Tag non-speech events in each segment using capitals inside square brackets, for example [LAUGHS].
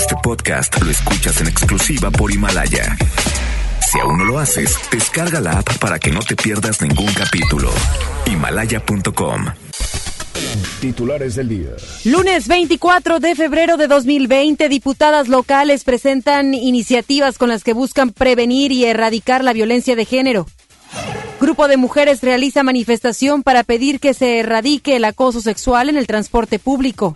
Este podcast lo escuchas en exclusiva por Himalaya. Si aún no lo haces, descarga la app para que no te pierdas ningún capítulo. Himalaya.com. Titulares del día. Lunes 24 de febrero de 2020, diputadas locales presentan iniciativas con las que buscan prevenir y erradicar la violencia de género. Grupo de mujeres realiza manifestación para pedir que se erradique el acoso sexual en el transporte público.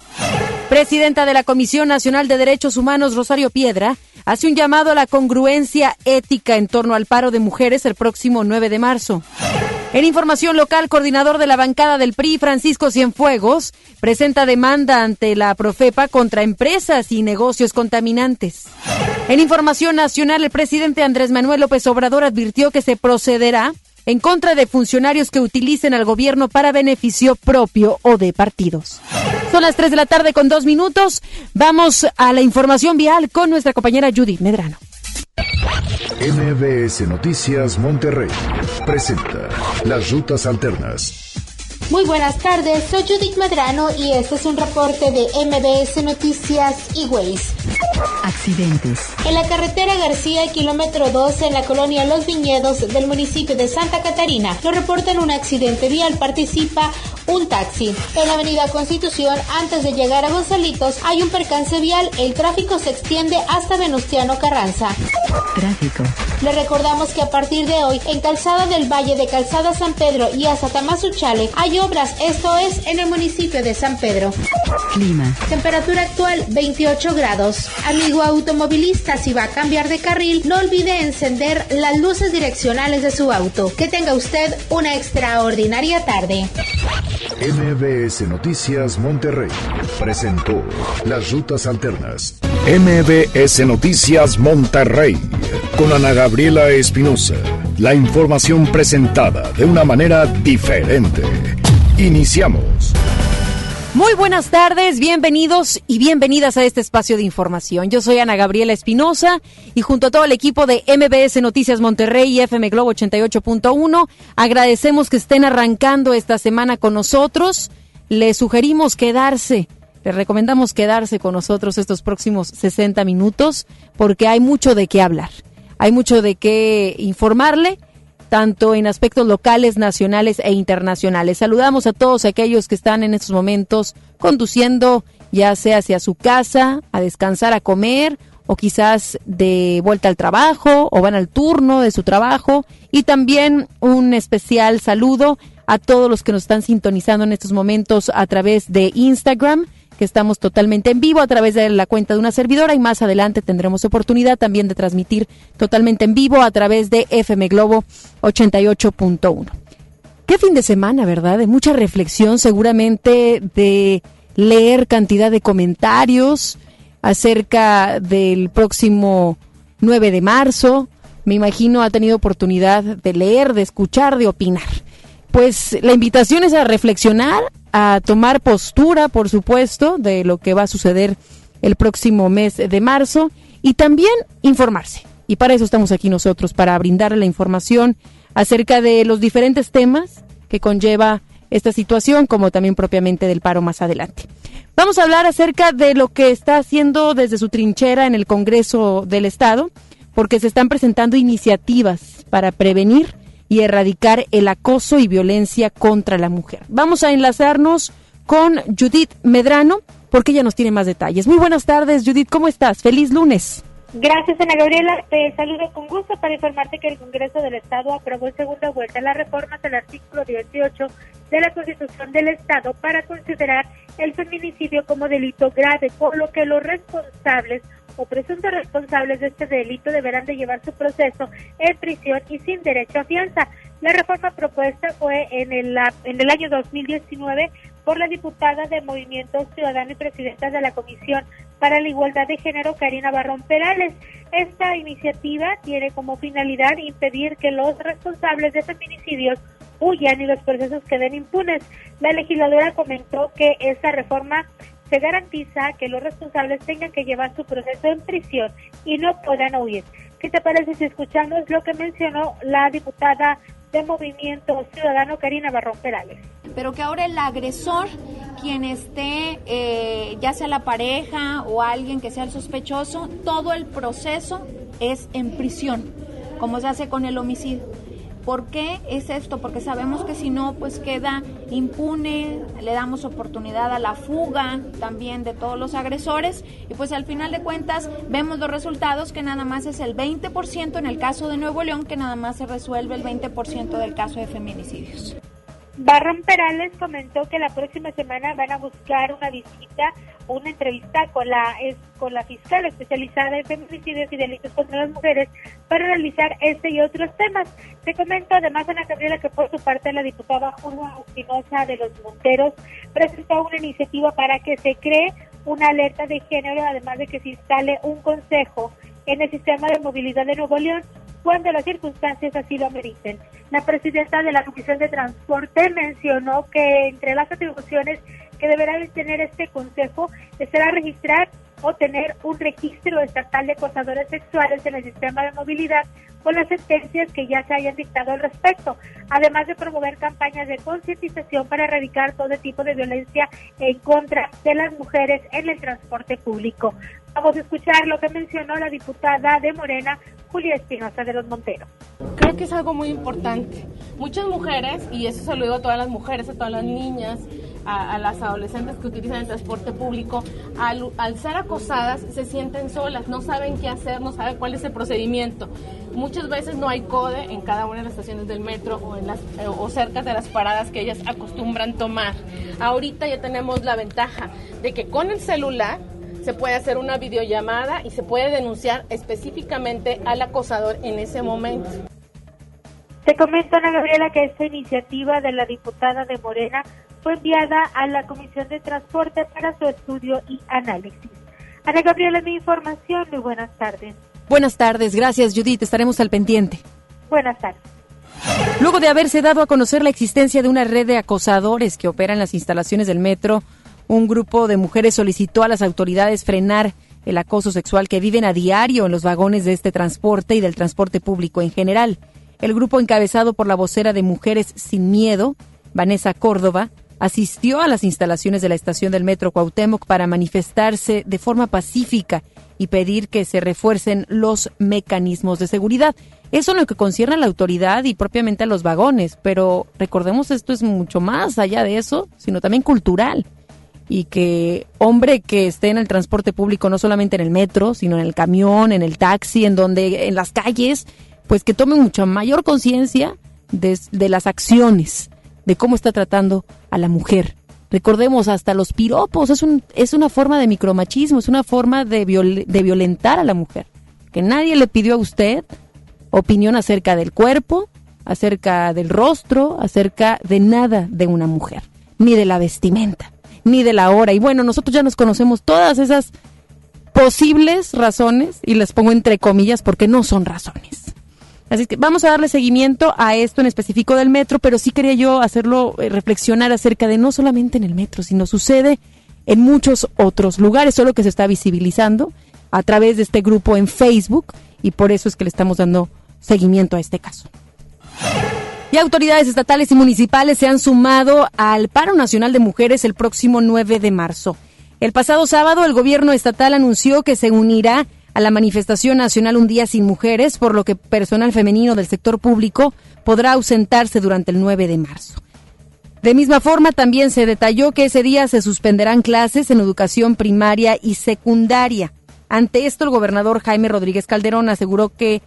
Presidenta de la Comisión Nacional de Derechos Humanos, Rosario Piedra, hace un llamado a la congruencia ética en torno al paro de mujeres el próximo 9 de marzo. En información local, coordinador de la bancada del PRI, Francisco Cienfuegos, presenta demanda ante la Profepa contra empresas y negocios contaminantes. En información nacional, el presidente Andrés Manuel López Obrador advirtió que se procederá en contra de funcionarios que utilicen al gobierno para beneficio propio o de partidos. Son las 3 de la tarde con dos minutos. Vamos a la información vial con nuestra compañera Judith Medrano. MBS Noticias Monterrey presenta las rutas alternas. Muy buenas tardes, soy Judith Medrano y este es un reporte de MBS Noticias y Ways. Accidentes. En la carretera García, kilómetro 12, en la colonia Los Viñedos del municipio de Santa Catarina, nos reportan un accidente vial. Participa un taxi. En la avenida Constitución, antes de llegar a Gonzalitos, hay un percance vial. El tráfico se extiende hasta Venustiano Carranza. Tráfico. Le recordamos que a partir de hoy, en Calzada del Valle de Calzada San Pedro y hasta Tamazuchale, hay obras, esto es en el municipio de San Pedro. Clima. Temperatura actual 28 grados. Amigo automovilista, si va a cambiar de carril, no olvide encender las luces direccionales de su auto. Que tenga usted una extraordinaria tarde. MBS Noticias Monterrey presentó las rutas alternas. MBS Noticias Monterrey con Ana Gabriela Espinosa. La información presentada de una manera diferente. Iniciamos. Muy buenas tardes, bienvenidos y bienvenidas a este espacio de información. Yo soy Ana Gabriela Espinosa y junto a todo el equipo de MBS Noticias Monterrey y FM Globo 88.1 agradecemos que estén arrancando esta semana con nosotros. Les sugerimos quedarse, les recomendamos quedarse con nosotros estos próximos 60 minutos porque hay mucho de qué hablar, hay mucho de qué informarle tanto en aspectos locales, nacionales e internacionales. Saludamos a todos aquellos que están en estos momentos conduciendo, ya sea hacia su casa, a descansar, a comer, o quizás de vuelta al trabajo, o van al turno de su trabajo. Y también un especial saludo a todos los que nos están sintonizando en estos momentos a través de Instagram que estamos totalmente en vivo a través de la cuenta de una servidora y más adelante tendremos oportunidad también de transmitir totalmente en vivo a través de FM Globo 88.1. Qué fin de semana, ¿verdad? De mucha reflexión, seguramente de leer cantidad de comentarios acerca del próximo 9 de marzo. Me imagino ha tenido oportunidad de leer, de escuchar, de opinar. Pues la invitación es a reflexionar, a tomar postura, por supuesto, de lo que va a suceder el próximo mes de marzo y también informarse. Y para eso estamos aquí nosotros, para brindar la información acerca de los diferentes temas que conlleva esta situación, como también propiamente del paro más adelante. Vamos a hablar acerca de lo que está haciendo desde su trinchera en el Congreso del Estado, porque se están presentando iniciativas para prevenir y erradicar el acoso y violencia contra la mujer. Vamos a enlazarnos con Judith Medrano porque ella nos tiene más detalles. Muy buenas tardes, Judith, ¿cómo estás? Feliz lunes. Gracias, Ana Gabriela. Te saludo con gusto para informarte que el Congreso del Estado aprobó en segunda vuelta las reformas del artículo 18 de la Constitución del Estado para considerar el feminicidio como delito grave, por lo que los responsables o presuntos responsables de este delito deberán de llevar su proceso en prisión y sin derecho a fianza. La reforma propuesta fue en el, en el año 2019 por la diputada de Movimiento Ciudadano y presidenta de la Comisión para la Igualdad de Género, Karina Barrón Perales. Esta iniciativa tiene como finalidad impedir que los responsables de feminicidios huyan y los procesos queden impunes. La legisladora comentó que esta reforma se garantiza que los responsables tengan que llevar su proceso en prisión y no puedan huir. ¿Qué te parece si escuchamos lo que mencionó la diputada de Movimiento Ciudadano, Karina Barrón Perales. Pero que ahora el agresor, quien esté, eh, ya sea la pareja o alguien que sea el sospechoso, todo el proceso es en prisión, como se hace con el homicidio. ¿Por qué es esto? Porque sabemos que si no, pues queda impune, le damos oportunidad a la fuga también de todos los agresores y pues al final de cuentas vemos los resultados que nada más es el 20% en el caso de Nuevo León, que nada más se resuelve el 20% del caso de feminicidios. Barrón Perales comentó que la próxima semana van a buscar una visita, una entrevista con la con la fiscal especializada en feminicidios y delitos contra las mujeres para realizar este y otros temas. Se comentó además Ana Gabriela que por su parte la diputada Julia Espinosa de los Monteros presentó una iniciativa para que se cree una alerta de género, además de que se instale un consejo en el sistema de movilidad de Nuevo León cuando las circunstancias así lo ameriten. La presidenta de la Comisión de Transporte mencionó que entre las atribuciones que deberá tener este consejo será registrar o tener un registro estatal de acosadores sexuales en el sistema de movilidad con las sentencias que ya se hayan dictado al respecto, además de promover campañas de concientización para erradicar todo tipo de violencia en contra de las mujeres en el transporte público. Vamos a escuchar lo que mencionó la diputada de Morena, Julia Espinosa de los Monteros. Creo que es algo muy importante. Muchas mujeres, y eso se lo digo a todas las mujeres, a todas las niñas, a, las adolescentes que utilizan el transporte público, al, ser acosadas se sienten solas, no saben qué hacer, no saben cuál es el procedimiento. Muchas veces no hay CODE en cada una de las estaciones del metro o, en las, eh, o cerca de las paradas que ellas acostumbran tomar. Ahorita ya tenemos la ventaja de que con el celular se puede hacer una videollamada y se puede denunciar específicamente al acosador en ese momento. Te comento, Ana Gabriela, que esta iniciativa de la diputada de Morena fue enviada a la Comisión de Transporte para su estudio y análisis. Ana Gabriela, mi información. Muy buenas tardes. Buenas tardes. Gracias, Judith. Estaremos al pendiente. Buenas tardes. Luego de haberse dado a conocer la existencia de una red de acosadores que opera en las instalaciones del metro, un grupo de mujeres solicitó a las autoridades frenar el acoso sexual que viven a diario en los vagones de este transporte y del transporte público en general. El grupo encabezado por la vocera de Mujeres Sin Miedo, Vanessa Córdoba, asistió a las instalaciones de la estación del metro Cuauhtémoc para manifestarse de forma pacífica y pedir que se refuercen los mecanismos de seguridad. Eso en lo que concierne a la autoridad y propiamente a los vagones, pero recordemos esto es mucho más allá de eso, sino también cultural y que hombre que esté en el transporte público, no solamente en el metro, sino en el camión, en el taxi, en donde, en las calles, pues que tome mucha mayor conciencia de, de, las acciones, de cómo está tratando a la mujer. Recordemos, hasta los piropos, es, un, es una forma de micromachismo, es una forma de, de violentar a la mujer. Que nadie le pidió a usted opinión acerca del cuerpo, acerca del rostro, acerca de nada de una mujer, ni de la vestimenta ni de la hora. Y bueno, nosotros ya nos conocemos todas esas posibles razones, y les pongo entre comillas porque no son razones. Así que vamos a darle seguimiento a esto en específico del metro, pero sí quería yo hacerlo eh, reflexionar acerca de no solamente en el metro, sino sucede en muchos otros lugares, solo que se está visibilizando a través de este grupo en Facebook y por eso es que le estamos dando seguimiento a este caso. Y autoridades estatales y municipales se han sumado al paro nacional de mujeres el próximo 9 de marzo. El pasado sábado el gobierno estatal anunció que se unirá a la manifestación nacional Un Día Sin Mujeres, por lo que personal femenino del sector público podrá ausentarse durante el 9 de marzo. De misma forma, también se detalló que ese día se suspenderán clases en educación primaria y secundaria. Ante esto, el gobernador Jaime Rodríguez Calderón aseguró que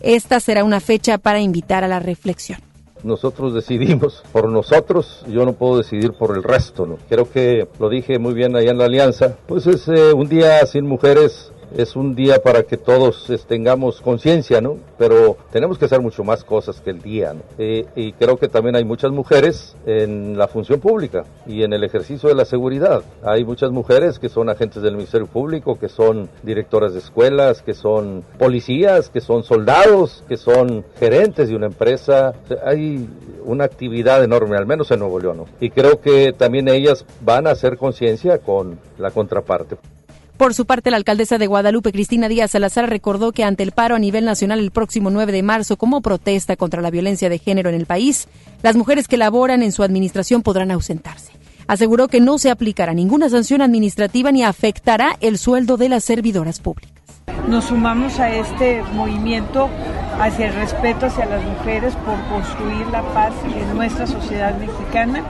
esta será una fecha para invitar a la reflexión nosotros decidimos por nosotros, yo no puedo decidir por el resto, ¿no? Creo que lo dije muy bien allá en la alianza, pues es eh, un día sin mujeres es un día para que todos tengamos conciencia, ¿no? Pero tenemos que hacer mucho más cosas que el día, ¿no? Eh, y creo que también hay muchas mujeres en la función pública y en el ejercicio de la seguridad. Hay muchas mujeres que son agentes del Ministerio Público, que son directoras de escuelas, que son policías, que son soldados, que son gerentes de una empresa. hay una actividad enorme, al menos en Nuevo León, ¿no? Y creo que también ellas van a hacer conciencia con la contraparte. Por su parte, la alcaldesa de Guadalupe, Cristina Díaz Salazar, recordó que ante el paro a nivel nacional el próximo 9 de marzo como protesta contra la violencia de género en el país, las mujeres que laboran en su administración podrán ausentarse. Aseguró que no se aplicará ninguna sanción administrativa ni afectará el sueldo de las servidoras públicas. Nos sumamos a este movimiento hacia el respeto hacia las mujeres por construir la paz en nuestra sociedad mexicana.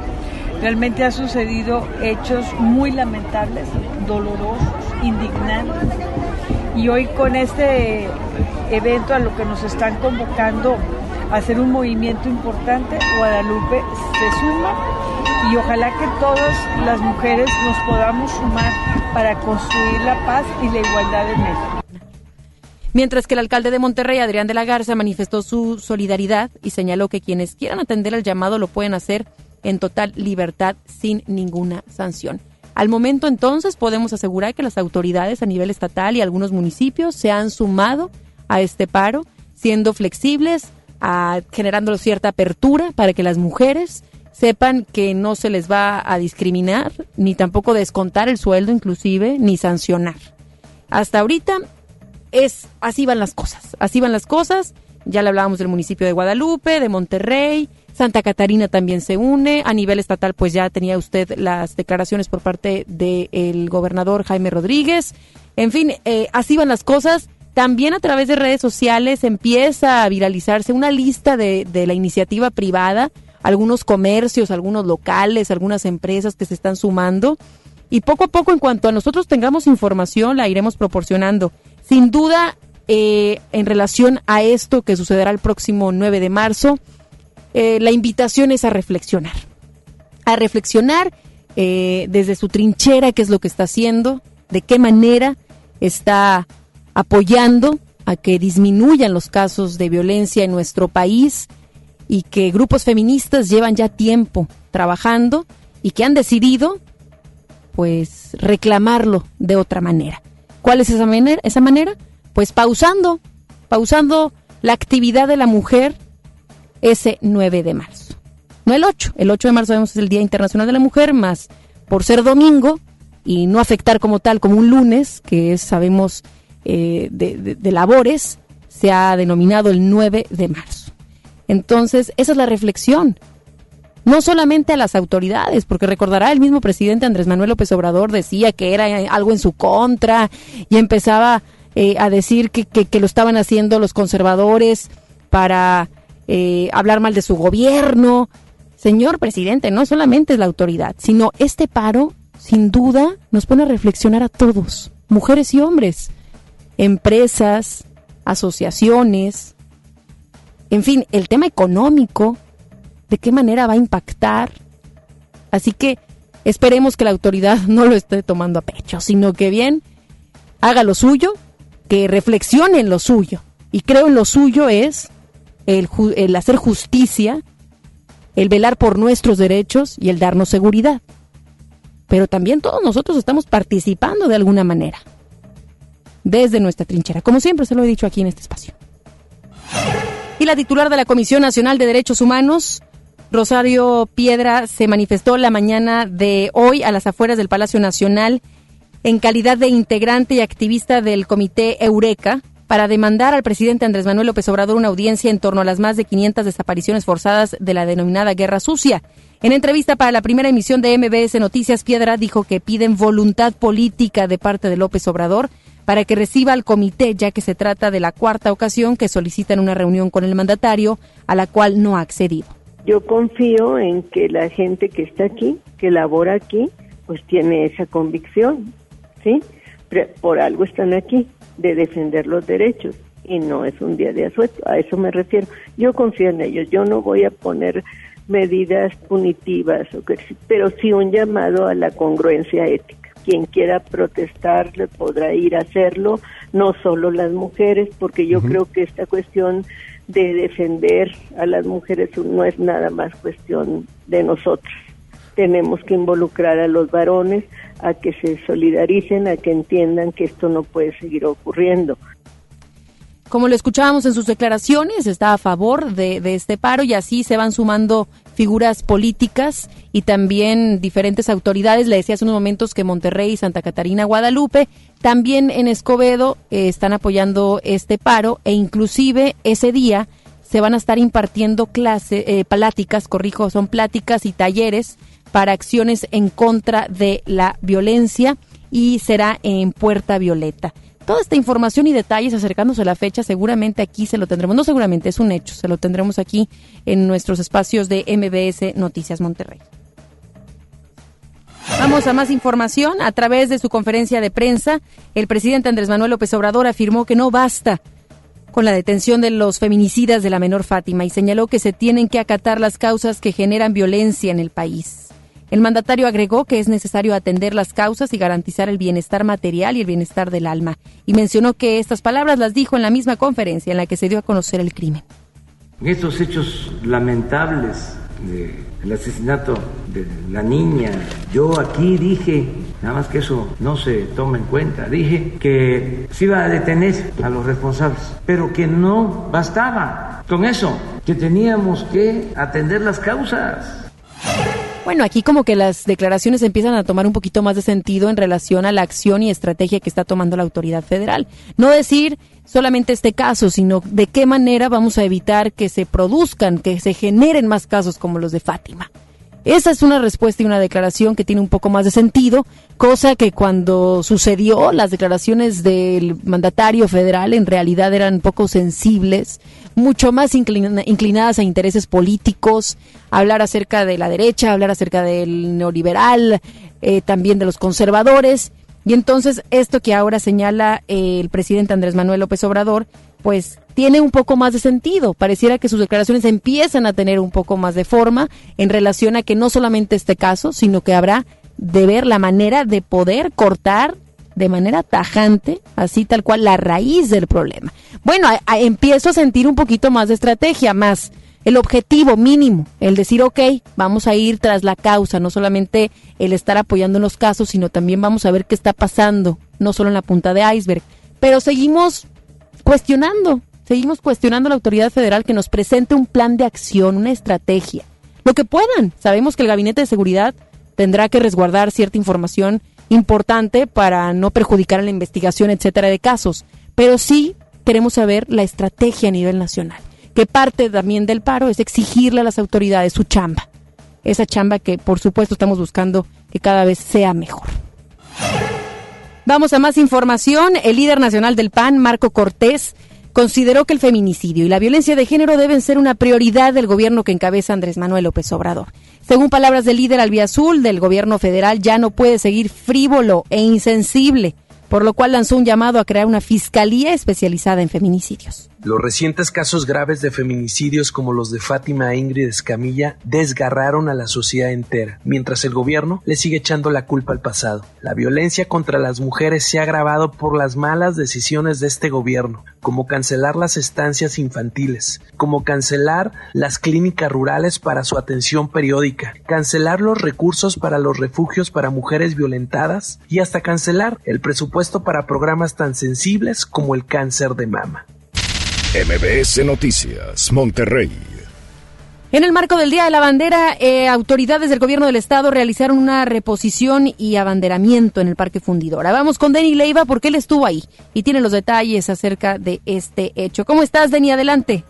Realmente ha sucedido hechos muy lamentables, dolorosos, indignantes. Y hoy con este evento a lo que nos están convocando a hacer un movimiento importante, Guadalupe se suma y ojalá que todas las mujeres nos podamos sumar para construir la paz y la igualdad en México. Mientras que el alcalde de Monterrey, Adrián de la Garza, manifestó su solidaridad y señaló que quienes quieran atender el llamado lo pueden hacer en total libertad sin ninguna sanción. Al momento entonces podemos asegurar que las autoridades a nivel estatal y algunos municipios se han sumado a este paro, siendo flexibles, a, generando cierta apertura para que las mujeres sepan que no se les va a discriminar, ni tampoco descontar el sueldo inclusive, ni sancionar. Hasta ahorita es así van las cosas, así van las cosas. Ya le hablábamos del municipio de Guadalupe, de Monterrey, Santa Catarina también se une. A nivel estatal, pues ya tenía usted las declaraciones por parte del gobernador Jaime Rodríguez. En fin, eh, así van las cosas. También a través de redes sociales empieza a viralizarse una lista de, de la iniciativa privada, algunos comercios, algunos locales, algunas empresas que se están sumando. Y poco a poco, en cuanto a nosotros tengamos información, la iremos proporcionando. Sin duda, eh, en relación a esto que sucederá el próximo 9 de marzo, eh, la invitación es a reflexionar. A reflexionar eh, desde su trinchera qué es lo que está haciendo, de qué manera está apoyando a que disminuyan los casos de violencia en nuestro país y que grupos feministas llevan ya tiempo trabajando y que han decidido pues reclamarlo de otra manera. ¿Cuál es esa manera? Esa manera? Pues pausando, pausando la actividad de la mujer ese 9 de marzo. No el 8, el 8 de marzo sabemos es el Día Internacional de la Mujer, más por ser domingo y no afectar como tal como un lunes, que es, sabemos, eh, de, labores, se ha denominado el 9 de marzo. Entonces, esa es la reflexión no solamente a las autoridades, porque recordará el mismo presidente Andrés Manuel López Obrador decía que era algo en su contra y empezaba eh, a decir que, lo estaban haciendo los conservadores para eh, hablar mal de su gobierno. Señor presidente, no solamente es la autoridad, sino este paro, sin duda, nos pone a reflexionar a todos, mujeres y hombres, empresas, asociaciones, en fin, el tema económico, de qué manera va a impactar. Así que esperemos que la autoridad [LAUGHS] no lo esté tomando a pecho, sino que bien haga lo suyo, que reflexione en lo suyo. Y creo en lo suyo es el, hacer justicia, el velar por nuestros derechos y el darnos seguridad. Pero también todos nosotros estamos participando de alguna manera, desde nuestra trinchera, como siempre se lo he dicho aquí en este espacio. Y la titular de la Comisión Nacional de Derechos Humanos, Rosario Piedra se manifestó la mañana de hoy a las afueras del Palacio Nacional en calidad de integrante y activista del Comité Eureka para demandar al presidente Andrés Manuel López Obrador una audiencia en torno a las más de 500 desapariciones forzadas de la denominada Guerra Sucia. En entrevista para la primera emisión de MBS Noticias, Piedra dijo que piden voluntad política de parte de López Obrador para que reciba al comité, ya que se trata de la cuarta ocasión que solicitan una reunión con el mandatario, a la cual no ha accedido. Yo confío en que la gente que está aquí, que labora aquí, pues tiene esa convicción, ¿sí? Por algo están aquí, de defender los derechos y no es un día de asueto, a eso me refiero. Yo confío en ellos, yo no voy a poner medidas punitivas, pero sí un llamado a la congruencia ética. Quien quiera protestar podrá ir a hacerlo, no solo las mujeres, porque yo creo que esta cuestión de defender a las mujeres no es nada más cuestión de nosotros. Tenemos que involucrar a los varones a que se solidaricen, a que entiendan que esto no puede seguir ocurriendo. como lo escuchábamos en sus declaraciones, está a favor de, de, este paro y así se van sumando figuras políticas y también diferentes autoridades. Le decía hace unos momentos que Monterrey, Santa Catarina, Guadalupe, también en Escobedo eh, están apoyando este paro e inclusive ese día se van a estar impartiendo clases, eh, pláticas, corrijo, son pláticas y talleres para acciones en contra de la violencia y será en Puerta Violeta. Toda esta información y detalles acercándose a la fecha, seguramente aquí se lo tendremos, no seguramente, es un hecho, se lo tendremos aquí en nuestros espacios de MBS Noticias Monterrey. Vamos a más información. A través de su conferencia de prensa, el presidente Andrés Manuel López Obrador afirmó que no basta con la detención de los feminicidas de la menor Fátima y señaló que se tienen que acatar las causas que generan violencia en el país. El mandatario agregó que es necesario atender las causas y garantizar el bienestar material y el bienestar del alma, y mencionó que estas palabras las dijo en la misma conferencia en la que se dio a conocer el crimen. Estos hechos lamentables del asesinato de la niña, yo aquí dije, nada más que eso no se toma en cuenta, dije que se iba a detener a los responsables, pero que no bastaba con eso, que teníamos que atender las causas. Bueno, aquí como que las declaraciones empiezan a tomar un poquito más de sentido en relación a la acción y estrategia que está tomando la autoridad federal. No decir solamente este caso, sino de qué manera vamos a evitar que se produzcan, que se generen más casos como los de Fátima. Esa es una respuesta y una declaración que tiene un poco más de sentido, cosa que cuando sucedió las declaraciones del mandatario federal en realidad eran poco sensibles, mucho más inclinadas a intereses políticos, hablar acerca de la derecha, hablar acerca del neoliberal, eh, también de los conservadores. Y entonces esto que ahora señala el presidente Andrés Manuel López Obrador pues tiene un poco más de sentido. Pareciera que sus declaraciones empiezan a tener un poco más de forma en relación a que no solamente este caso, sino que habrá de ver la manera de poder cortar de manera tajante, así tal cual, la raíz del problema. Bueno, empiezo a sentir un poquito más de estrategia, más el objetivo mínimo, el decir, ok, vamos a ir tras la causa, no solamente el estar apoyando en los casos, sino también vamos a ver qué está pasando, no solo en la punta de iceberg. Pero seguimos cuestionando, seguimos cuestionando a la autoridad federal que nos presente un plan de acción, una estrategia, lo que puedan. Sabemos que el Gabinete de Seguridad tendrá que resguardar cierta información importante para no perjudicar a la investigación, etcétera, de casos, pero sí queremos saber la estrategia a nivel nacional, que parte también del paro es exigirle a las autoridades su chamba, esa chamba que por supuesto estamos buscando que cada vez sea mejor. Vamos a más información. El líder nacional del PAN, Marco Cortés, consideró que el feminicidio y la violencia de género deben ser una prioridad del gobierno que encabeza Andrés Manuel López Obrador. Según palabras del líder albiazul del gobierno federal, ya no puede seguir frívolo e insensible, por lo cual lanzó un llamado a crear una fiscalía especializada en feminicidios. Los recientes casos graves de feminicidios como los de Fátima Ingrid Escamilla desgarraron a la sociedad entera, mientras el gobierno le sigue echando la culpa al pasado. La violencia contra las mujeres se ha agravado por las malas decisiones de este gobierno, como cancelar las estancias infantiles, como cancelar las clínicas rurales para su atención periódica, cancelar los recursos para los refugios para mujeres violentadas y hasta cancelar el presupuesto para programas tan sensibles como el cáncer de mama. MBS Noticias, Monterrey. En el marco del Día de la Bandera, eh, autoridades del gobierno del estado realizaron una reposición y abanderamiento en el Parque Fundidora. Vamos con Denny Leiva porque él estuvo ahí y tiene los detalles acerca de este hecho. ¿Cómo estás, Denny? Adelante.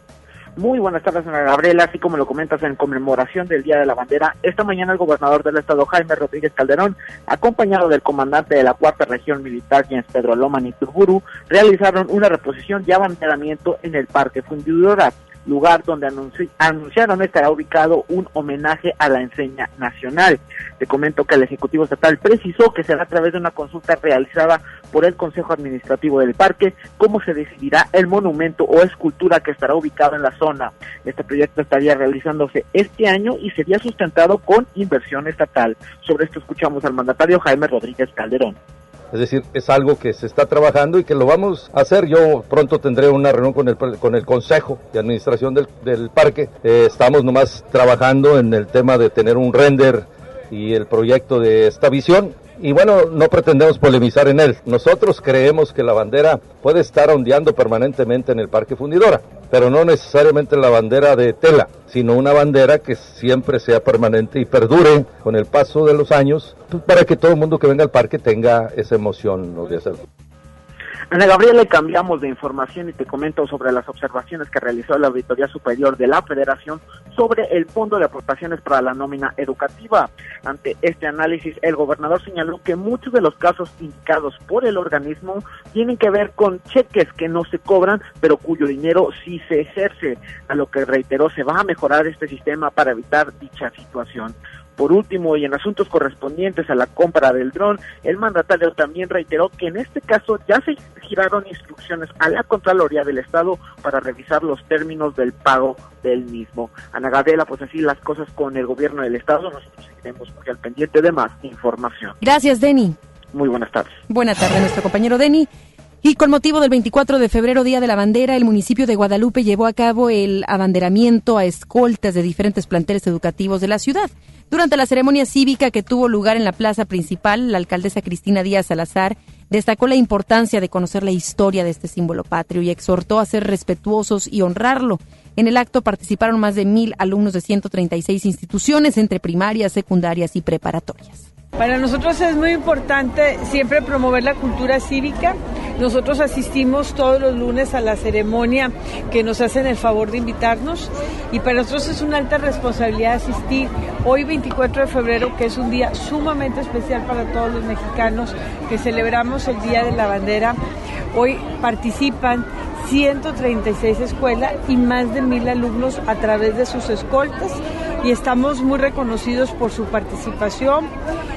Muy buenas tardes, señora Gabriela. Así como lo comentas en conmemoración del Día de la Bandera, esta mañana el gobernador del estado, Jaime Rodríguez Calderón, acompañado del comandante de la Cuarta Región Militar, Jens Pedro Loman y Turburu, realizaron una reposición y abanderamiento en el Parque Fundidora lugar donde anunciaron estará ubicado un homenaje a la enseña nacional. Te comento que el Ejecutivo Estatal precisó que será a través de una consulta realizada por el Consejo Administrativo del Parque cómo se decidirá el monumento o escultura que estará ubicado en la zona. Este proyecto estaría realizándose este año y sería sustentado con inversión estatal. Sobre esto escuchamos al mandatario Jaime Rodríguez Calderón. Es decir, es algo que se está trabajando y que lo vamos a hacer. Yo pronto tendré una reunión con el, con el Consejo de Administración del, del Parque. Eh, estamos nomás trabajando en el tema de tener un render y el proyecto de esta visión y bueno, no pretendemos polemizar en él. Nosotros creemos que la bandera puede estar ondeando permanentemente en el Parque Fundidora, pero no necesariamente la bandera de tela, sino una bandera que siempre sea permanente y perdure con el paso de los años para que todo el mundo que venga al parque tenga esa emoción de hacerlo. Ana Gabriela, cambiamos de información y te comento sobre las observaciones que realizó la Auditoría Superior de la Federación sobre el Fondo de Aportaciones para la Nómina Educativa. Ante este análisis, el gobernador señaló que muchos de los casos indicados por el organismo tienen que ver con cheques que no se cobran, pero cuyo dinero sí se ejerce, a lo que reiteró se va a mejorar este sistema para evitar dicha situación. Por último, y en asuntos correspondientes a la compra del dron, el mandatario también reiteró que en este caso ya se giraron instrucciones a la Contraloría del Estado para revisar los términos del pago del mismo. Ana Gabriela, pues así las cosas con el gobierno del Estado. Nosotros seguiremos muy al pendiente de más información. Gracias, Denny. Muy buenas tardes. Buenas tardes, nuestro compañero Denny. Y con motivo del 24 de febrero, Día de la Bandera, el municipio de Guadalupe llevó a cabo el abanderamiento a escoltas de diferentes planteles educativos de la ciudad. Durante la ceremonia cívica que tuvo lugar en la plaza principal, la alcaldesa Cristina Díaz Salazar destacó la importancia de conocer la historia de este símbolo patrio y exhortó a ser respetuosos y honrarlo. En el acto participaron más de mil alumnos de 136 instituciones entre primarias, secundarias y preparatorias. Para nosotros es muy importante siempre promover la cultura cívica. Nosotros asistimos todos los lunes a la ceremonia que nos hacen el favor de invitarnos y para nosotros es una alta responsabilidad asistir hoy 24 de febrero, que es un día sumamente especial para todos los mexicanos, que celebramos el Día de la Bandera. Hoy participan 136 escuelas y más de mil alumnos a través de sus escoltas y estamos muy reconocidos por su participación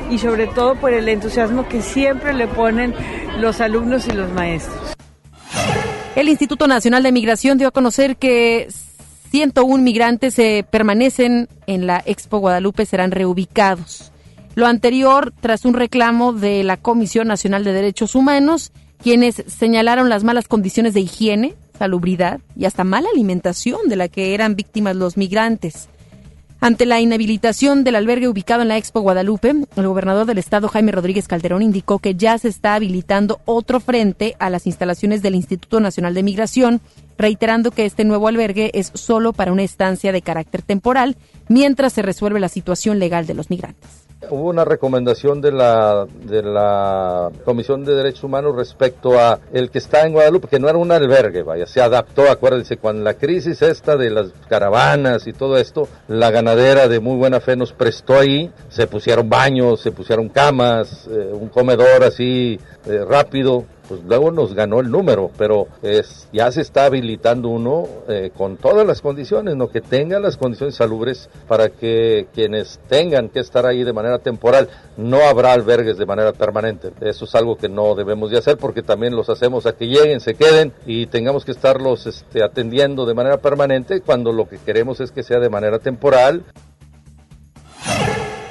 y sobre todo por el entusiasmo que siempre le ponen los alumnos y los maestros. El Instituto Nacional de Migración dio a conocer que 101 migrantes se permanecen en la Expo Guadalupe serán reubicados. Lo anterior tras un reclamo de la Comisión Nacional de Derechos Humanos, quienes señalaron las malas condiciones de higiene, salubridad y hasta mala alimentación de la que eran víctimas los migrantes. Ante la inhabilitación del albergue ubicado en la Expo Guadalupe, el gobernador del estado Jaime Rodríguez Calderón indicó que ya se está habilitando otro frente a las instalaciones del Instituto Nacional de Migración, reiterando que este nuevo albergue es solo para una estancia de carácter temporal mientras se resuelve la situación legal de los migrantes. Hubo una recomendación de la, de la Comisión de Derechos Humanos respecto a el que está en Guadalupe, que no era un albergue, vaya, se adaptó, acuérdense, cuando la crisis esta de las caravanas y todo esto, la ganadera de muy buena fe nos prestó ahí, se pusieron baños, se pusieron camas, eh, un comedor así eh, rápido, pues luego nos ganó el número, pero es, ya se está habilitando uno eh, con todas las condiciones, ¿no? que tenga las condiciones salubres para que quienes tengan que estar ahí de manera temporal, no habrá albergues de manera permanente. Eso es algo que no debemos de hacer porque también los hacemos a que lleguen, se queden y tengamos que estarlos este, atendiendo de manera permanente cuando lo que queremos es que sea de manera temporal.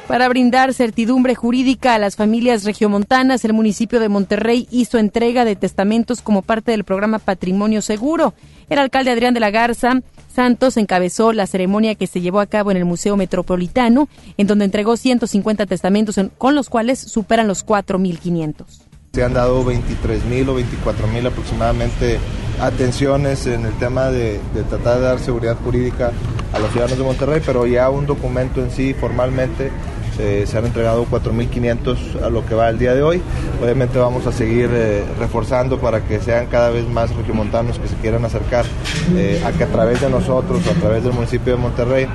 Para brindar certidumbre jurídica a las familias regiomontanas, el municipio de Monterrey hizo entrega de testamentos como parte del programa Patrimonio Seguro. El alcalde Adrián de la Garza Santos encabezó la ceremonia que se llevó a cabo en el Museo Metropolitano, en donde entregó 150 testamentos con los cuales superan los 4.500. Se han dado 23.000 o 24.000 aproximadamente atenciones en el tema de, de, tratar de dar seguridad jurídica a los ciudadanos de Monterrey, pero ya un documento en sí formalmente se, se han entregado 4.500 a lo que va el día de hoy. Obviamente vamos a seguir eh, reforzando para que sean cada vez más regiomontanos que se quieran acercar eh, a que a través de nosotros, a través del municipio de Monterrey,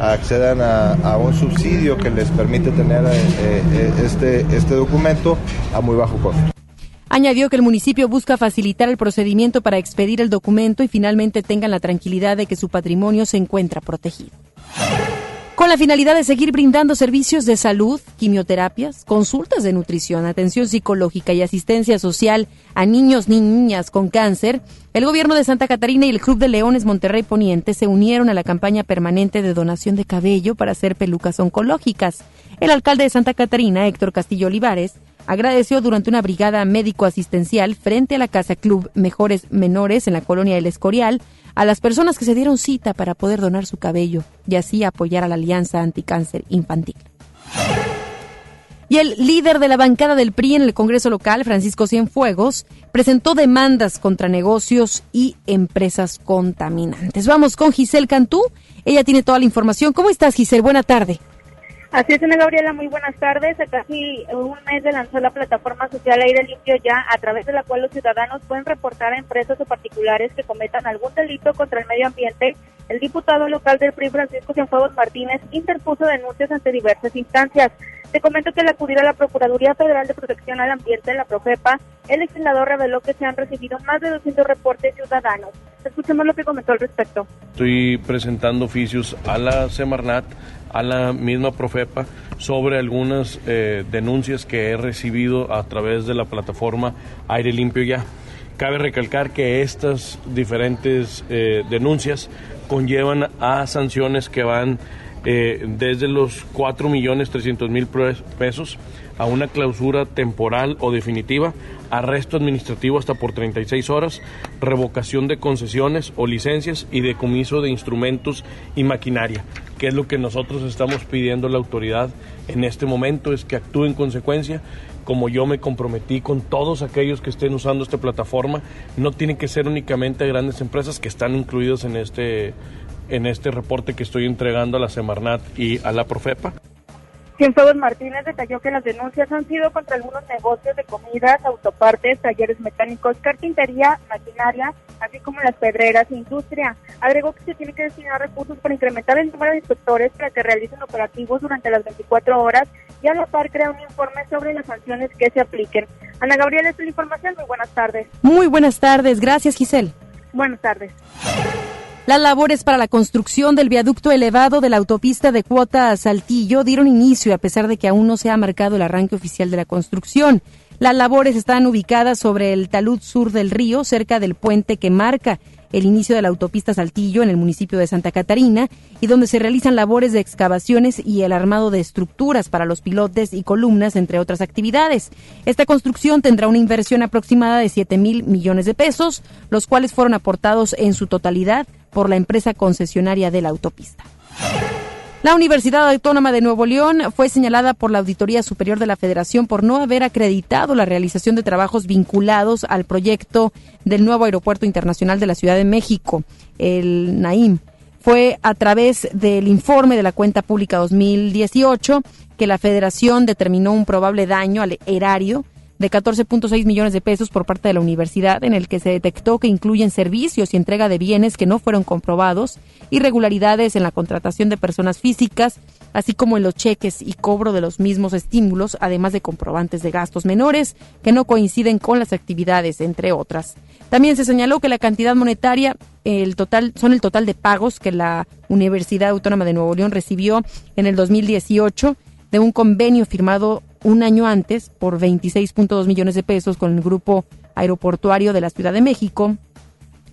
accedan a, un subsidio que les permite tener eh, este, este documento a muy bajo costo. Añadió que el municipio busca facilitar el procedimiento para expedir el documento y finalmente tengan la tranquilidad de que su patrimonio se encuentra protegido con la finalidad de seguir brindando servicios de salud, quimioterapias, consultas de nutrición, atención psicológica y asistencia social a niños y niñas con cáncer, el gobierno de Santa Catarina y el Club de Leones Monterrey Poniente se unieron a la campaña permanente de donación de cabello para hacer pelucas oncológicas. El alcalde de Santa Catarina, Héctor Castillo Olivares, agradeció durante una brigada médico-asistencial frente a la Casa Club Mejores Menores en la colonia del Escorial a las personas que se dieron cita para poder donar su cabello y así apoyar a la Alianza Anticáncer Infantil. Y el líder de la bancada del PRI en el Congreso local, Francisco Cienfuegos, presentó demandas contra negocios y empresas contaminantes. Vamos con Giselle Cantú. Ella tiene toda la información. ¿Cómo estás, Giselle? Buena tarde. Así es, Ana Gabriela, muy buenas tardes. A casi un mes de lanzó la plataforma social Aire Limpio Ya, a través de la cual los ciudadanos pueden reportar a empresas o particulares que cometan algún delito contra el medio ambiente. El diputado local del PRI, Francisco Cienfuegos Martínez, interpuso denuncias ante diversas instancias. Te comento que al acudir a la Procuraduría Federal de Protección al Ambiente, la Profepa, el legislador reveló que se han recibido más de 200 reportes ciudadanos. Escuchemos lo que comentó al respecto. Estoy presentando oficios a la Semarnat, a la misma Profepa, sobre algunas eh, denuncias que he recibido a través de la plataforma Aire Limpio Ya. Cabe recalcar que estas diferentes eh, denuncias conllevan a sanciones que van eh, desde los 4 millones 300 mil pesos a una clausura temporal o definitiva, arresto administrativo hasta por 36 horas, revocación de concesiones o licencias y decomiso de instrumentos y maquinaria, que es lo que nosotros estamos pidiendo a la autoridad en este momento, es que actúe en consecuencia como yo me comprometí con todos aquellos que estén usando esta plataforma, no tienen que ser únicamente grandes empresas que están incluidas en este en este reporte que estoy entregando a la Semarnat y a la Profepa. Cienfuegos Martínez detalló que las denuncias han sido contra algunos negocios de comidas, autopartes, talleres mecánicos, carpintería, maquinaria, así como las pedreras e industria. Agregó que se tiene que destinar recursos para incrementar el número de inspectores para que realicen operativos durante las 24 horas y a la par crea un informe sobre las sanciones que se apliquen. Ana Gabriela, es la información. Muy buenas tardes. Muy buenas tardes. Gracias, Giselle. Buenas tardes. Las labores para la construcción del viaducto elevado de la autopista de cuota a Saltillo dieron inicio a pesar de que aún no se ha marcado el arranque oficial de la construcción. Las labores están ubicadas sobre el talud sur del río, cerca del puente que marca el inicio de la autopista Saltillo en el municipio de Santa Catarina y donde se realizan labores de excavaciones y el armado de estructuras para los pilotes y columnas, entre otras actividades. Esta construcción tendrá una inversión aproximada de 7 mil millones de pesos, los cuales fueron aportados en su totalidad por la empresa concesionaria de la autopista. La Universidad Autónoma de Nuevo León fue señalada por la Auditoría Superior de la Federación por no haber acreditado la realización de trabajos vinculados al proyecto del nuevo Aeropuerto Internacional de la Ciudad de México, el NAIM. Fue a través del informe de la cuenta pública 2018 que la Federación determinó un probable daño al erario de 14.6 millones de pesos por parte de la universidad, en el que se detectó que incluyen servicios y entrega de bienes que no fueron comprobados, irregularidades en la contratación de personas físicas, así como en los cheques y cobro de los mismos estímulos, además de comprobantes de gastos menores que no coinciden con las actividades, entre otras. También se señaló que la cantidad monetaria el total son el total de pagos que la Universidad Autónoma de Nuevo León recibió en el 2018 de un convenio firmado un año antes por 26.2 millones de pesos con el Grupo Aeroportuario de la Ciudad de México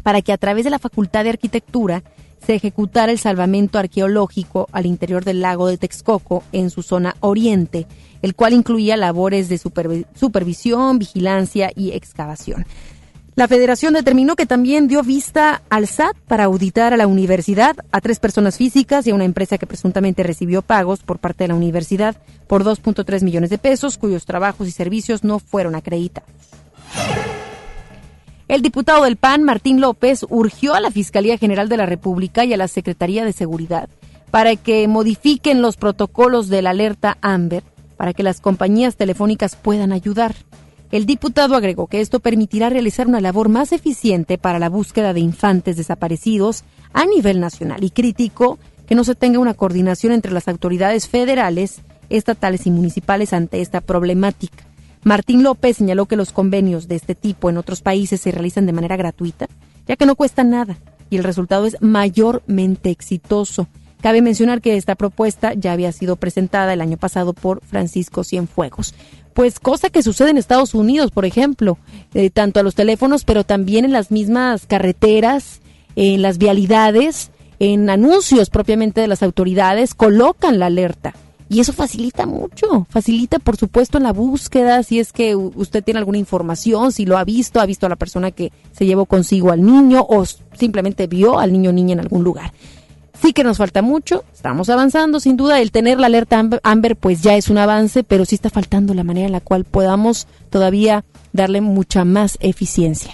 para que a través de la Facultad de Arquitectura se ejecutara el salvamento arqueológico al interior del lago de Texcoco en su zona oriente, el cual incluía labores de supervisión, vigilancia y excavación. La federación determinó que también dio vista al SAT para auditar a la universidad, a tres personas físicas y a una empresa que presuntamente recibió pagos por parte de la universidad por 2.3 millones de pesos, cuyos trabajos y servicios no fueron acreditados. El diputado del PAN, Martín López, urgió a la Fiscalía General de la República y a la Secretaría de Seguridad para que modifiquen los protocolos de la alerta AMBER para que las compañías telefónicas puedan ayudar. El diputado agregó que esto permitirá realizar una labor más eficiente para la búsqueda de infantes desaparecidos a nivel nacional y criticó que no se tenga una coordinación entre las autoridades federales, estatales y municipales ante esta problemática. Martín López señaló que los convenios de este tipo en otros países se realizan de manera gratuita, ya que no cuesta nada y el resultado es mayormente exitoso. Cabe mencionar que esta propuesta ya había sido presentada el año pasado por Francisco Cienfuegos pues cosa que sucede en Estados Unidos, por ejemplo, eh, tanto a los teléfonos, pero también en las mismas carreteras, en las vialidades, en anuncios propiamente de las autoridades, colocan la alerta. Y eso facilita mucho, facilita por supuesto la búsqueda, si es que usted tiene alguna información, si lo ha visto, ha visto a la persona que se llevó consigo al niño o simplemente vio al niño o niña en algún lugar. Sí que nos falta mucho, estamos avanzando, sin duda. El tener la alerta Amber, pues ya es un avance, pero sí está faltando la manera en la cual podamos todavía darle mucha más eficiencia.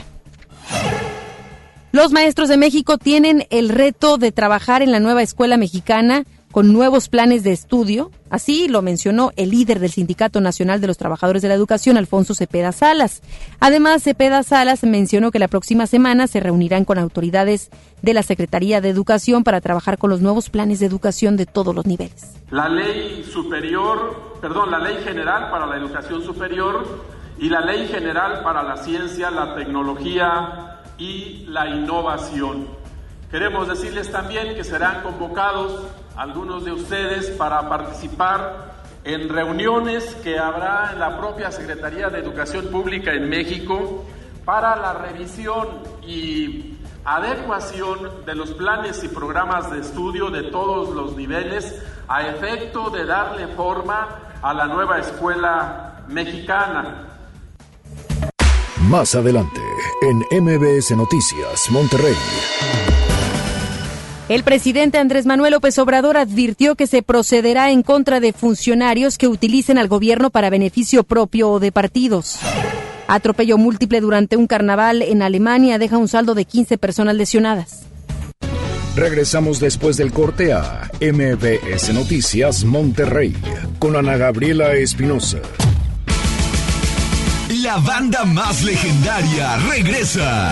Los maestros de México tienen el reto de trabajar en la nueva escuela mexicana con nuevos planes de estudio. Así lo mencionó el líder del Sindicato Nacional de los Trabajadores de la Educación, Alfonso Cepeda Salas. Además, Cepeda Salas mencionó que la próxima semana se reunirán con autoridades de la Secretaría de Educación para trabajar con los nuevos planes de educación de todos los niveles. La ley superior, perdón, la ley general para la educación superior y la ley general para la ciencia, la tecnología y la innovación. Queremos decirles también que serán convocados algunos de ustedes para participar en reuniones que habrá en la propia Secretaría de Educación Pública en México para la revisión y adecuación de los planes y programas de estudio de todos los niveles a efecto de darle forma a la nueva escuela mexicana. Más adelante, en MBS Noticias, Monterrey. El presidente Andrés Manuel López Obrador advirtió que se procederá en contra de funcionarios que utilicen al gobierno para beneficio propio o de partidos. Atropello múltiple durante un carnaval en Alemania deja un saldo de 15 personas lesionadas. Regresamos después del corte a MBS Noticias Monterrey con Ana Gabriela Espinosa. La banda más legendaria regresa.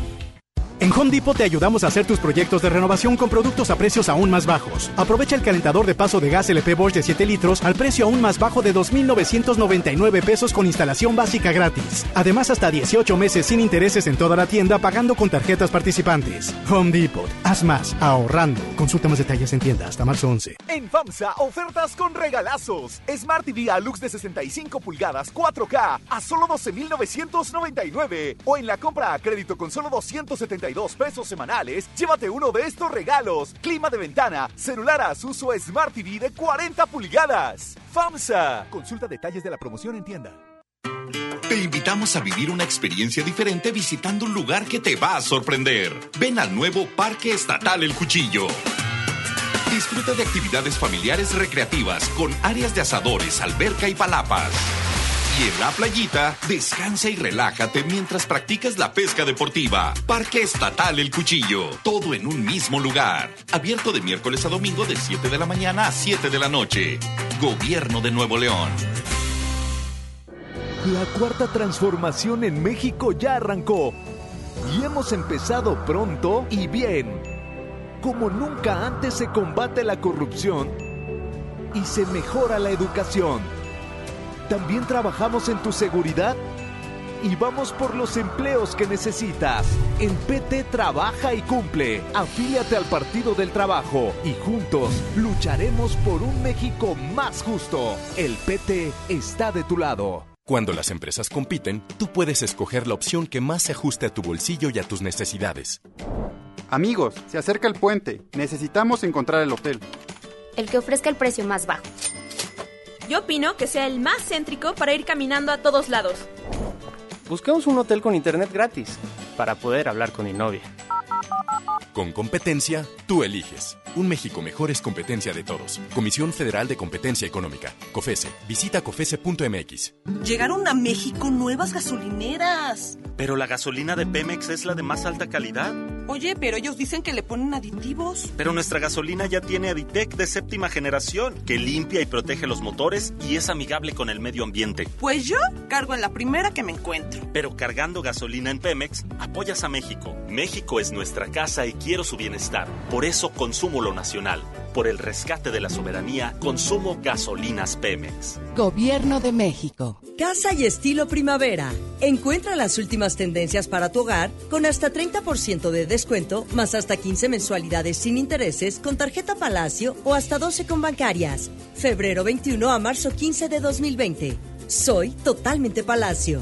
En Home Depot te ayudamos a hacer tus proyectos de renovación con productos a precios aún más bajos. Aprovecha el calentador de paso de gas LP Bosch de 7 litros al precio aún más bajo de 2.999 pesos con instalación básica gratis. Además, hasta 18 meses sin intereses en toda la tienda pagando con tarjetas participantes. Home Depot. Haz más, ahorrando. Consulta más detalles en tienda hasta marzo 11. En FAMSA, ofertas con regalazos. Smart TV Alux de 65 pulgadas 4K a solo 12.999. O en la compra a crédito con solo 272 pesos semanales, llévate uno de estos regalos. Clima de ventana, celular a uso Smart TV de 40 pulgadas. FAMSA. Consulta detalles de la promoción en tienda. Te invitamos a vivir una experiencia diferente visitando un lugar que te va a sorprender. Ven al nuevo Parque Estatal El Cuchillo. Disfruta de actividades familiares recreativas con áreas de asadores, alberca y palapas. Y en la playita, descansa y relájate mientras practicas la pesca deportiva. Parque Estatal El Cuchillo. Todo en un mismo lugar. Abierto de miércoles a domingo de 7 de la mañana a 7 de la noche. Gobierno de Nuevo León. La cuarta transformación en México ya arrancó. Y hemos empezado pronto y bien. Como nunca antes se combate la corrupción y se mejora la educación. También trabajamos en tu seguridad y vamos por los empleos que necesitas. En PT trabaja y cumple. Afíliate al Partido del Trabajo y juntos lucharemos por un México más justo. El PT está de tu lado. Cuando las empresas compiten, tú puedes escoger la opción que más se ajuste a tu bolsillo y a tus necesidades. Amigos, se acerca el puente. Necesitamos encontrar el hotel. El que ofrezca el precio más bajo. Yo opino que sea el más céntrico para ir caminando a todos lados. Busquemos un hotel con internet gratis para poder hablar con mi novia. Con competencia, tú eliges. Un México mejor es competencia de todos. Comisión Federal de Competencia Económica. COFESE. Visita COFESE.mx. Llegaron a México nuevas gasolineras. Pero la gasolina de Pemex es la de más alta calidad. Oye, pero ellos dicen que le ponen aditivos. Pero nuestra gasolina ya tiene Aditec de séptima generación, que limpia y protege los motores y es amigable con el medio ambiente. Pues yo cargo en la primera que me encuentro. Pero cargando gasolina en Pemex, apoyas a México. México es nuestra casa y quiero su bienestar. Por eso consumo lo nacional. Por el rescate de la soberanía, consumo gasolinas Pemex. Gobierno de México. Casa y estilo primavera. Encuentra las últimas tendencias para tu hogar con hasta 30% de descuento, más hasta 15 mensualidades sin intereses con tarjeta Palacio o hasta 12 con bancarias. Febrero 21 a marzo 15 de 2020. Soy totalmente Palacio.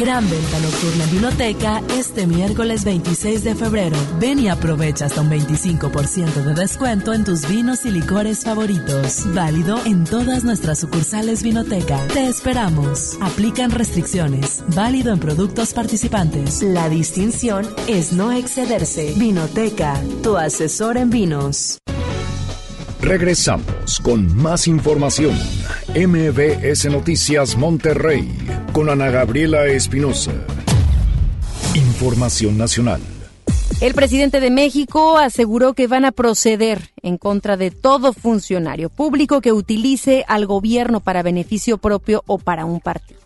Gran venta nocturna en Vinoteca este miércoles 26 de febrero. Ven y aprovecha hasta un 25% de descuento en tus vinos y licores favoritos. Válido en todas nuestras sucursales Vinoteca. Te esperamos. Aplican restricciones. Válido en productos participantes. La distinción es no excederse. Vinoteca, tu asesor en vinos. Regresamos con más información. MBS Noticias Monterrey con Ana Gabriela Espinosa. Información nacional. El presidente de México aseguró que van a proceder en contra de todo funcionario público que utilice al gobierno para beneficio propio o para un partido.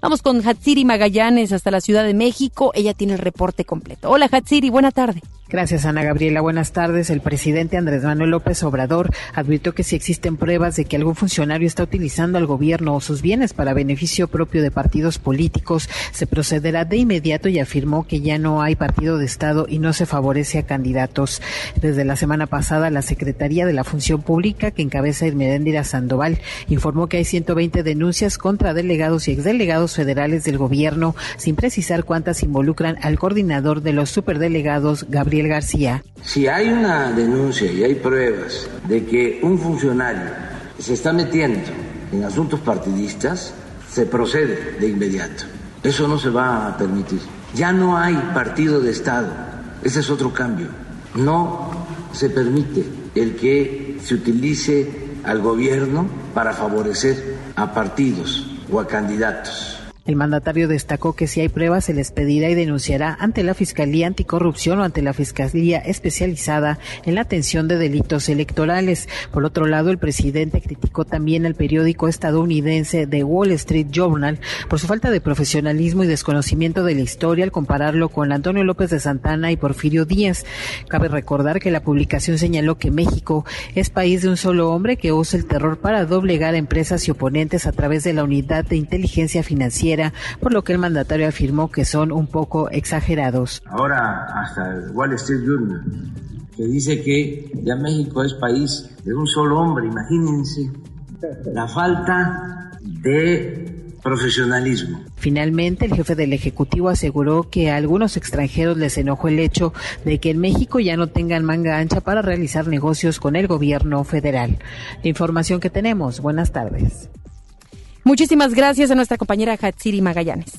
Vamos con Hatsiri Magallanes hasta la Ciudad de México. Ella tiene el reporte completo. Hola Hatsiri, buena tarde. Gracias, Ana Gabriela. Buenas tardes. El presidente Andrés Manuel López Obrador advirtió que si existen pruebas de que algún funcionario está utilizando al gobierno o sus bienes para beneficio propio de partidos políticos, se procederá de inmediato y afirmó que ya no hay partido de Estado y no se favorece a candidatos. Desde la semana pasada, la Secretaría de la Función Pública, que encabeza Irmedendira Sandoval, informó que hay 120 denuncias contra delegados y exdelegados federales del gobierno, sin precisar cuántas involucran al coordinador de los superdelegados, Gabriel García. Si hay una denuncia y hay pruebas de que un funcionario se está metiendo en asuntos partidistas, se procede de inmediato. Eso no se va a permitir. Ya no hay partido de Estado. Ese es otro cambio. No se permite el que se utilice al gobierno para favorecer a partidos o a candidatos. El mandatario destacó que si hay pruebas se les pedirá y denunciará ante la Fiscalía Anticorrupción o ante la Fiscalía especializada en la atención de delitos electorales. Por otro lado, el presidente criticó también al periódico estadounidense The Wall Street Journal por su falta de profesionalismo y desconocimiento de la historia al compararlo con Antonio López de Santana y Porfirio Díaz. Cabe recordar que la publicación señaló que México es país de un solo hombre que usa el terror para doblegar empresas y oponentes a través de la unidad de inteligencia financiera por lo que el mandatario afirmó que son un poco exagerados. Ahora hasta el Wall Street Journal, que dice que ya México es país de un solo hombre, imagínense la falta de profesionalismo. Finalmente, el jefe del Ejecutivo aseguró que a algunos extranjeros les enojó el hecho de que en México ya no tengan manga ancha para realizar negocios con el gobierno federal. La información que tenemos. Buenas tardes. Muchísimas gracias a nuestra compañera Hatsiri Magallanes.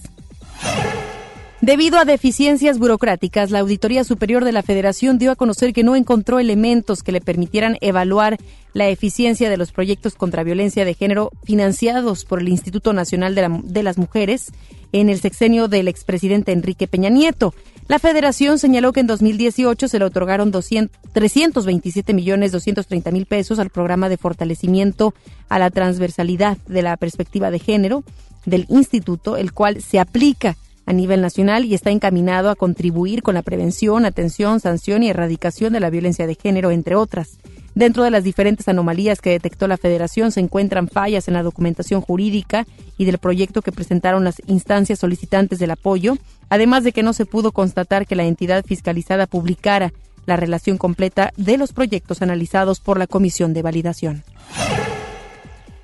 Debido a deficiencias burocráticas, la Auditoría Superior de la Federación dio a conocer que no encontró elementos que le permitieran evaluar la eficiencia de los proyectos contra violencia de género financiados por el Instituto Nacional de, las Mujeres en el sexenio del expresidente Enrique Peña Nieto. La federación señaló que en 2018 se le otorgaron 327 millones 230 mil pesos al programa de fortalecimiento a la transversalidad de la perspectiva de género del instituto, el cual se aplica a nivel nacional y está encaminado a contribuir con la prevención, atención, sanción y erradicación de la violencia de género, entre otras. Dentro de las diferentes anomalías que detectó la Federación se encuentran fallas en la documentación jurídica y del proyecto que presentaron las instancias solicitantes del apoyo, además de que no se pudo constatar que la entidad fiscalizada publicara la relación completa de los proyectos analizados por la Comisión de Validación.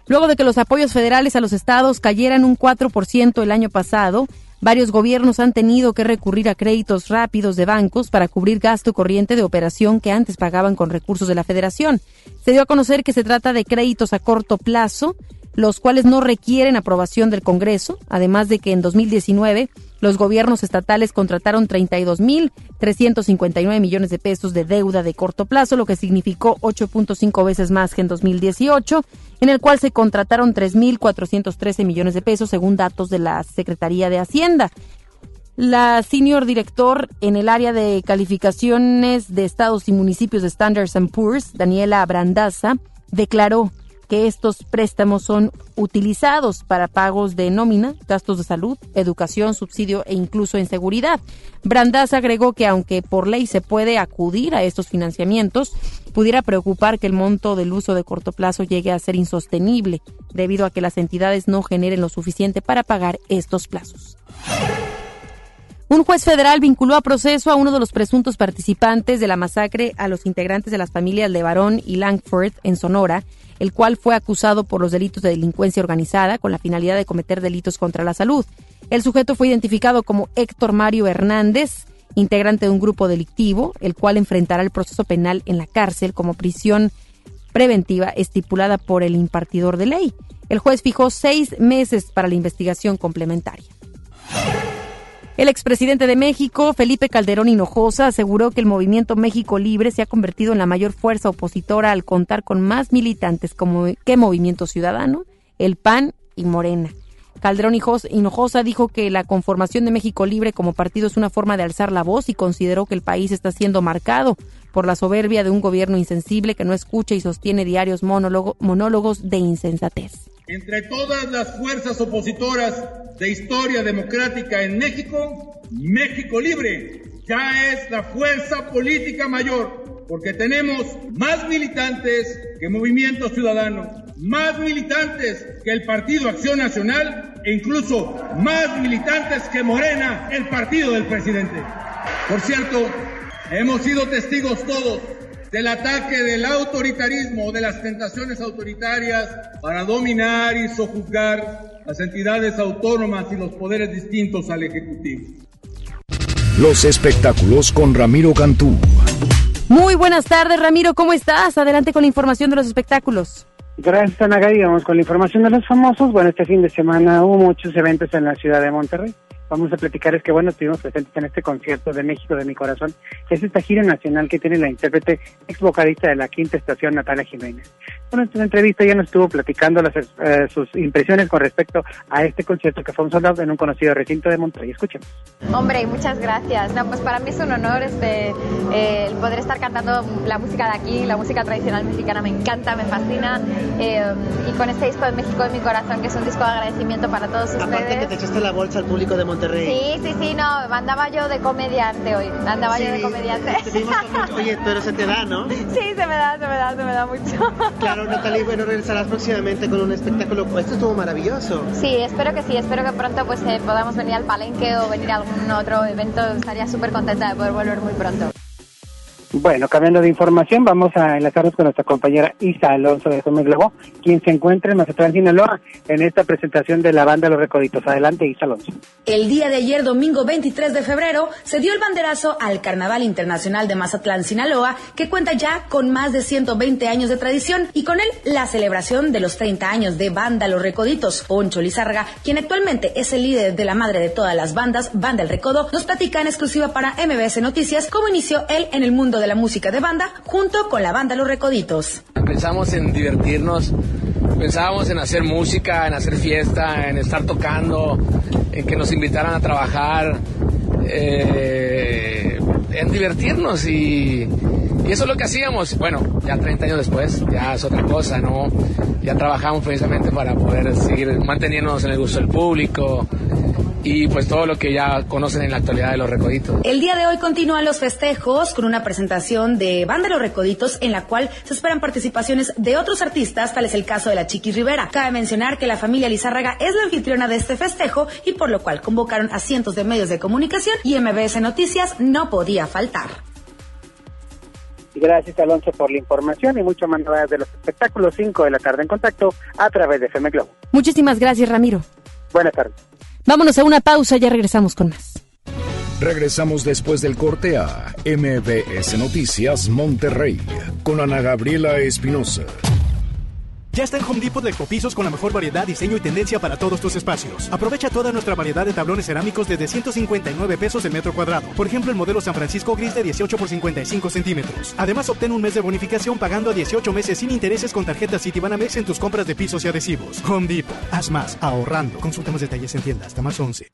Luego de que los apoyos federales a los estados cayeran un 4% el año pasado, Varios gobiernos han tenido que recurrir a créditos rápidos de bancos para cubrir gasto corriente de operación que antes pagaban con recursos de la federación. Se dio a conocer que se trata de créditos a corto plazo, los cuales no requieren aprobación del Congreso, además de que en 2019 los gobiernos estatales contrataron 32.359 millones de pesos de deuda de corto plazo, lo que significó 8.5 veces más que en 2018, en el cual se contrataron 3.413 millones de pesos, según datos de la Secretaría de Hacienda. La senior director en el área de calificaciones de estados y municipios de Standards Poor's, Daniela Brandaza, declaró que estos préstamos son utilizados para pagos de nómina, gastos de salud, educación, subsidio e incluso en seguridad. Brandas agregó que aunque por ley se puede acudir a estos financiamientos, pudiera preocupar que el monto del uso de corto plazo llegue a ser insostenible, debido a que las entidades no generen lo suficiente para pagar estos plazos. Un juez federal vinculó a proceso a uno de los presuntos participantes de la masacre a los integrantes de las familias Levarón y Langford en Sonora, el cual fue acusado por los delitos de delincuencia organizada con la finalidad de cometer delitos contra la salud. El sujeto fue identificado como Héctor Mario Hernández, integrante de un grupo delictivo, el cual enfrentará el proceso penal en la cárcel como prisión preventiva estipulada por el impartidor de ley. El juez fijó seis meses para la investigación complementaria. El expresidente de México, Felipe Calderón Hinojosa, aseguró que el movimiento México Libre se ha convertido en la mayor fuerza opositora al contar con más militantes como que Movimiento Ciudadano, el PAN y Morena. Calderón Hinojosa dijo que la conformación de México Libre como partido es una forma de alzar la voz y consideró que el país está siendo marcado por la soberbia de un gobierno insensible que no escucha y sostiene diarios monólogos de insensatez. Entre todas las fuerzas opositoras de historia democrática en México, México Libre ya es la fuerza política mayor, porque tenemos más militantes que Movimiento Ciudadano, más militantes que el Partido Acción Nacional e incluso más militantes que Morena, el partido del presidente. Por cierto, hemos sido testigos todos del ataque del autoritarismo, de las tentaciones autoritarias para dominar y sojuzgar las entidades autónomas y los poderes distintos al Ejecutivo. Los espectáculos con Ramiro Cantú. Muy buenas tardes, Ramiro, ¿cómo estás? Adelante con la información de los espectáculos. Gracias, Ana Gaby. Vamos con la información de los famosos. Bueno, este fin de semana hubo muchos eventos en la ciudad de Monterrey vamos a platicar es que, bueno, estuvimos presentes en este concierto de México de mi corazón, es esta gira nacional que tiene la intérprete ex vocalista de la quinta estación, Natalia Jiménez. Bueno, en esta entrevista ya nos estuvo platicando las, eh, sus impresiones con respecto a este concierto que fue un soldado en un conocido recinto de Monterrey. Escuchemos. Hombre, muchas gracias. No, pues para mí es un honor este, eh, el poder estar cantando la música de aquí, la música tradicional mexicana me encanta, me fascina. Eh, y con este disco de México de mi corazón, que es un disco de agradecimiento para todos ustedes. Aparte que te echaste la bolsa al público de Monterrey Sí, sí, sí, no, andaba yo de comediante hoy, andaba yo de comediante. oye, pero se te da, ¿no? [LAUGHS] Sí, se me da, se me da, se me da mucho. Claro, Natalie, bueno, regresarás próximamente con un espectáculo, esto estuvo maravilloso. Sí, espero que sí, espero que pronto pues eh, podamos venir al Palenque o venir a algún otro evento, estaría súper contenta de poder volver muy pronto. Bueno, cambiando de información, vamos a enlazarnos con nuestra compañera Isa Alonso de Globo, quien se encuentra en Mazatlán, Sinaloa, en esta presentación de la banda Los Recoditos. Adelante, Isa Alonso. El día de ayer, domingo 23 de febrero, se dio el banderazo al Carnaval Internacional de Mazatlán, Sinaloa, que cuenta ya con más de 120 años de tradición y con él la celebración de los 30 años de Banda Los Recoditos. Poncho Lizárraga, quien actualmente es el líder de la madre de todas las bandas, Banda El Recodo, nos platica en exclusiva para MBS Noticias cómo inició él en el mundo de la música de banda junto con la banda Los Recoditos. Pensamos en divertirnos, pensábamos en hacer música, en hacer fiesta, en estar tocando, en que nos invitaran a trabajar, eh, en divertirnos y, y, eso es lo que hacíamos. Bueno, ya 30 años después, ya es otra cosa, ¿no? Ya trabajamos precisamente para poder seguir manteniéndonos en el gusto del público, y pues todo lo que ya conocen en la actualidad de los Recoditos. El día de hoy continúan los festejos con una presentación de Banda de los Recoditos en la cual se esperan participaciones de otros artistas, tal es el caso de la Chiqui Rivera. Cabe mencionar que la familia Lizárraga es la anfitriona de este festejo y por lo cual convocaron a cientos de medios de comunicación y MBS Noticias no podía faltar. Gracias Alonso por la información y mucho más novedades de los espectáculos 5 de la tarde en contacto a través de FM Globo. Muchísimas gracias Ramiro. Buenas tardes. Vámonos a una pausa, ya regresamos con más. Regresamos después del corte a MBS Noticias Monterrey con Ana Gabriela Espinosa. Ya está en Home Depot de Ecopisos con la mejor variedad, diseño y tendencia para todos tus espacios. Aprovecha toda nuestra variedad de tablones cerámicos desde 159 pesos el metro cuadrado. Por ejemplo, el modelo San Francisco Gris de 18 por 55 centímetros. Además, obtén un mes de bonificación pagando a 18 meses sin intereses con tarjeta Citibanamex en tus compras de pisos y adhesivos. Home Depot. Haz más, ahorrando. Consulta más detalles en tienda hasta más 11.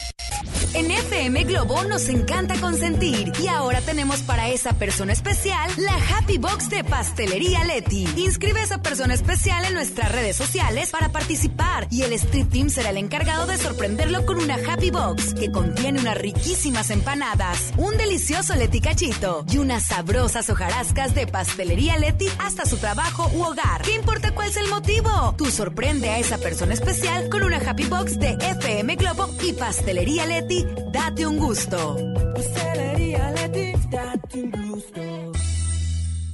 En FM Globo nos encanta consentir y ahora tenemos para esa persona especial la Happy Box de Pastelería Leti. Inscribe a esa persona especial en nuestras redes sociales para participar y el Street Team será el encargado de sorprenderlo con una Happy Box que contiene unas riquísimas empanadas, un delicioso Leti cachito y unas sabrosas hojarascas de Pastelería Leti hasta su trabajo u hogar. ¿Qué importa cuál es el motivo? Tú sorprende a esa persona especial con una Happy Box de FM Globo y Pastelería Leti, date un gusto. Pastelería Leti, date un gusto.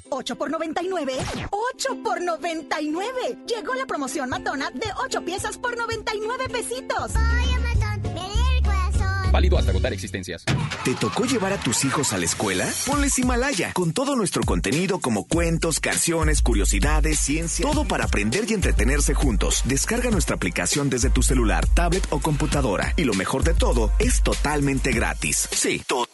8 por 99. 8 por 99. Llegó la promoción matona de 8 piezas por 99 pesitos. Oye, matón, me el corazón. Válido hasta agotar existencias. ¿Te tocó llevar a tus hijos a la escuela? Ponles Himalaya, con todo nuestro contenido como cuentos, canciones, curiosidades, ciencia, todo para aprender y entretenerse juntos. Descarga nuestra aplicación desde tu celular, tablet o computadora. Y lo mejor de todo, es totalmente gratis. Sí, totalmente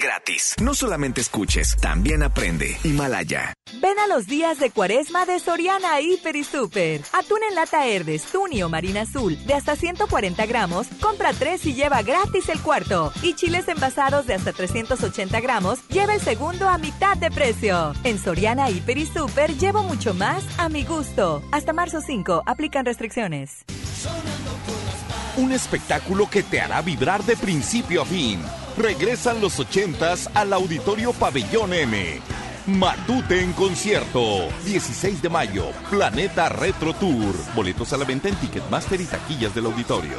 gratis. No solamente escuches, también aprende. Himalaya. Ven a los días de cuaresma de Soriana Hiper y Super. Atún en lata Herdes, Tuni o Marina Azul de hasta 140 gramos, compra 3 y lleva gratis el cuarto. Y chiles envasados de hasta 380 gramos, lleva el segundo a mitad de precio. En Soriana Hiper y Super llevo mucho más a mi gusto. Hasta marzo 5, aplican restricciones. Un espectáculo que te hará vibrar de principio a fin. Regresan los ochentas al Auditorio Pabellón M. Matute en concierto. 16 de mayo. Planeta Retro Tour. Boletos a la venta en Ticketmaster y taquillas del auditorio.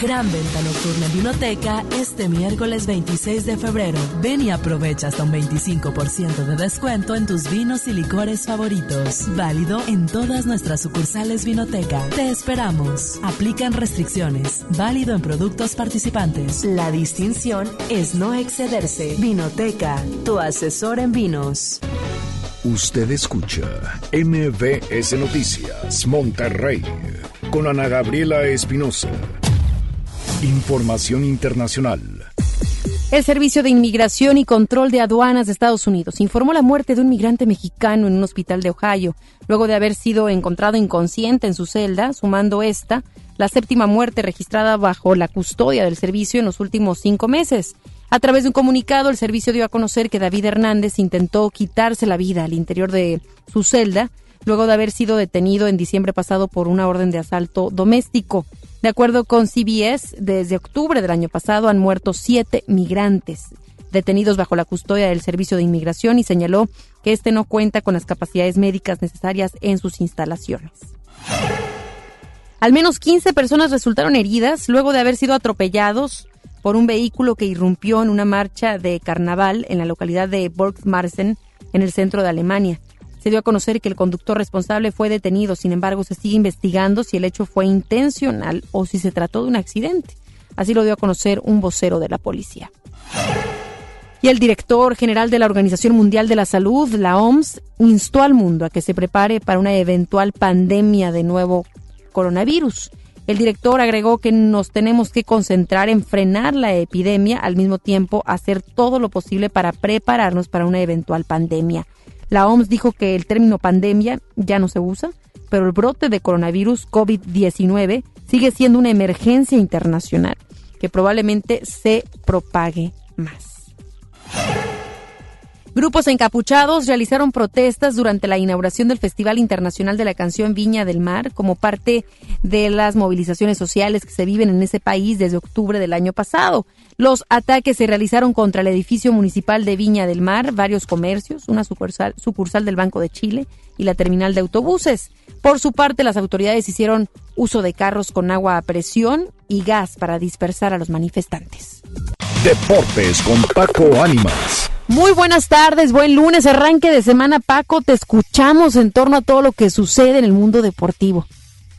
Gran venta nocturna en Vinoteca este miércoles 26 de febrero. Ven y aprovecha hasta un 25% de descuento en tus vinos y licores favoritos. Válido en todas nuestras sucursales Vinoteca. Te esperamos. Aplican restricciones. Válido en productos participantes. La distinción es no excederse. Vinoteca, tu asesor en vinos. Usted escucha MBS Noticias Monterrey con Ana Gabriela Espinosa. Información internacional. El Servicio de Inmigración y Control de Aduanas de Estados Unidos informó la muerte de un migrante mexicano en un hospital de Ohio, luego de haber sido encontrado inconsciente en su celda, sumando esta la séptima muerte registrada bajo la custodia del servicio en los últimos cinco meses. A través de un comunicado, el servicio dio a conocer que David Hernández intentó quitarse la vida al interior de su celda, luego de haber sido detenido en diciembre pasado por una orden de asalto doméstico. De acuerdo con CBS, desde octubre del año pasado han muerto siete migrantes detenidos bajo la custodia del Servicio de Inmigración y señaló que este no cuenta con las capacidades médicas necesarias en sus instalaciones. Al menos 15 personas resultaron heridas luego de haber sido atropellados por un vehículo que irrumpió en una marcha de carnaval en la localidad de Borgmarsen, en el centro de Alemania. Se dio a conocer que el conductor responsable fue detenido, sin embargo se sigue investigando si el hecho fue intencional o si se trató de un accidente. Así lo dio a conocer un vocero de la policía. Y el director general de la Organización Mundial de la Salud, la OMS, instó al mundo a que se prepare para una eventual pandemia de nuevo coronavirus. El director agregó que nos tenemos que concentrar en frenar la epidemia, al mismo tiempo hacer todo lo posible para prepararnos para una eventual pandemia. La OMS dijo que el término pandemia ya no se usa, pero el brote de coronavirus COVID-19 sigue siendo una emergencia internacional que probablemente se propague más. Grupos encapuchados realizaron protestas durante la inauguración del Festival Internacional de la Canción Viña del Mar como parte de las movilizaciones sociales que se viven en ese país desde octubre del año pasado. Los ataques se realizaron contra el edificio municipal de Viña del Mar, varios comercios, una sucursal, sucursal del Banco de Chile y la terminal de autobuses. Por su parte, las autoridades hicieron uso de carros con agua a presión y gas para dispersar a los manifestantes. Deportes con Paco Ánimas. Muy buenas tardes, buen lunes, arranque de semana Paco, te escuchamos en torno a todo lo que sucede en el mundo deportivo.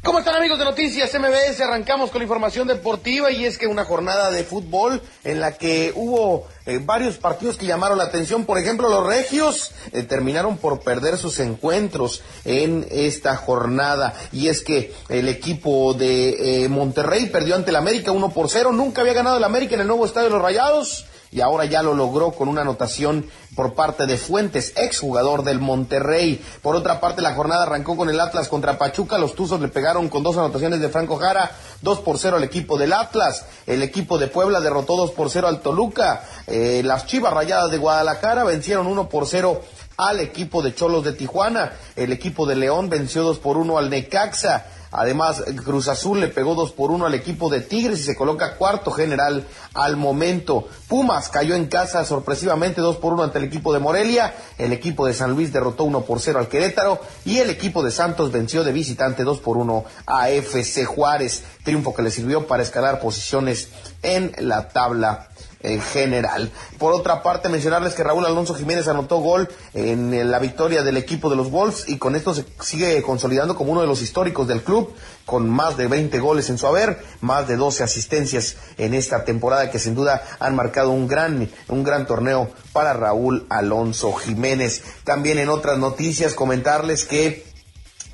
¿Cómo están amigos de Noticias MBS? Arrancamos con la información deportiva y es que una jornada de fútbol en la que hubo eh, varios partidos que llamaron la atención. Por ejemplo, los Regios eh, terminaron por perder sus encuentros en esta jornada y es que el equipo de eh, Monterrey perdió ante el América 1 por 0. Nunca había ganado el América en el nuevo estadio de los Rayados y ahora ya lo logró con una anotación por parte de Fuentes, exjugador del Monterrey. Por otra parte, la jornada arrancó con el Atlas contra Pachuca. Los Tuzos le pegaron con dos anotaciones de Franco Jara, 2 por 0 al equipo del Atlas. El equipo de Puebla derrotó 2 por 0 al Toluca. Eh, las Chivas Rayadas de Guadalajara vencieron 1 por 0 al equipo de Cholos de Tijuana. El equipo de León venció 2 por 1 al Necaxa. Además, Cruz Azul le pegó 2 por 1 al equipo de Tigres y se coloca cuarto general al momento. Pumas cayó en casa sorpresivamente 2 por 1 ante el equipo de Morelia. El equipo de San Luis derrotó 1 por 0 al Querétaro. Y el equipo de Santos venció de visitante 2 por 1 a FC Juárez. Triunfo que le sirvió para escalar posiciones en la tabla en general. Por otra parte, mencionarles que Raúl Alonso Jiménez anotó gol en la victoria del equipo de los Wolves y con esto se sigue consolidando como uno de los históricos del club, con más de 20 goles en su haber, más de 12 asistencias en esta temporada que sin duda han marcado un gran, un gran torneo para Raúl Alonso Jiménez. También en otras noticias comentarles que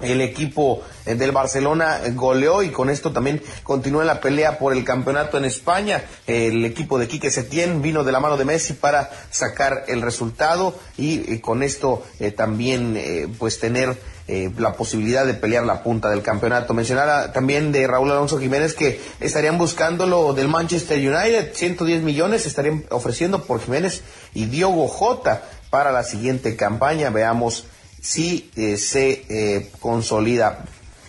el equipo eh, del Barcelona goleó y con esto también continúa la pelea por el campeonato en España. El equipo de Quique Setién vino de la mano de Messi para sacar el resultado y, con esto eh, también eh, pues tener la posibilidad de pelear la punta del campeonato. Mencionar también de Raúl Alonso Jiménez que estarían buscando lo del Manchester United, 110 millones estarían ofreciendo por Jiménez y Diogo Jota para la siguiente campaña. Veamos si eh, se eh, consolida.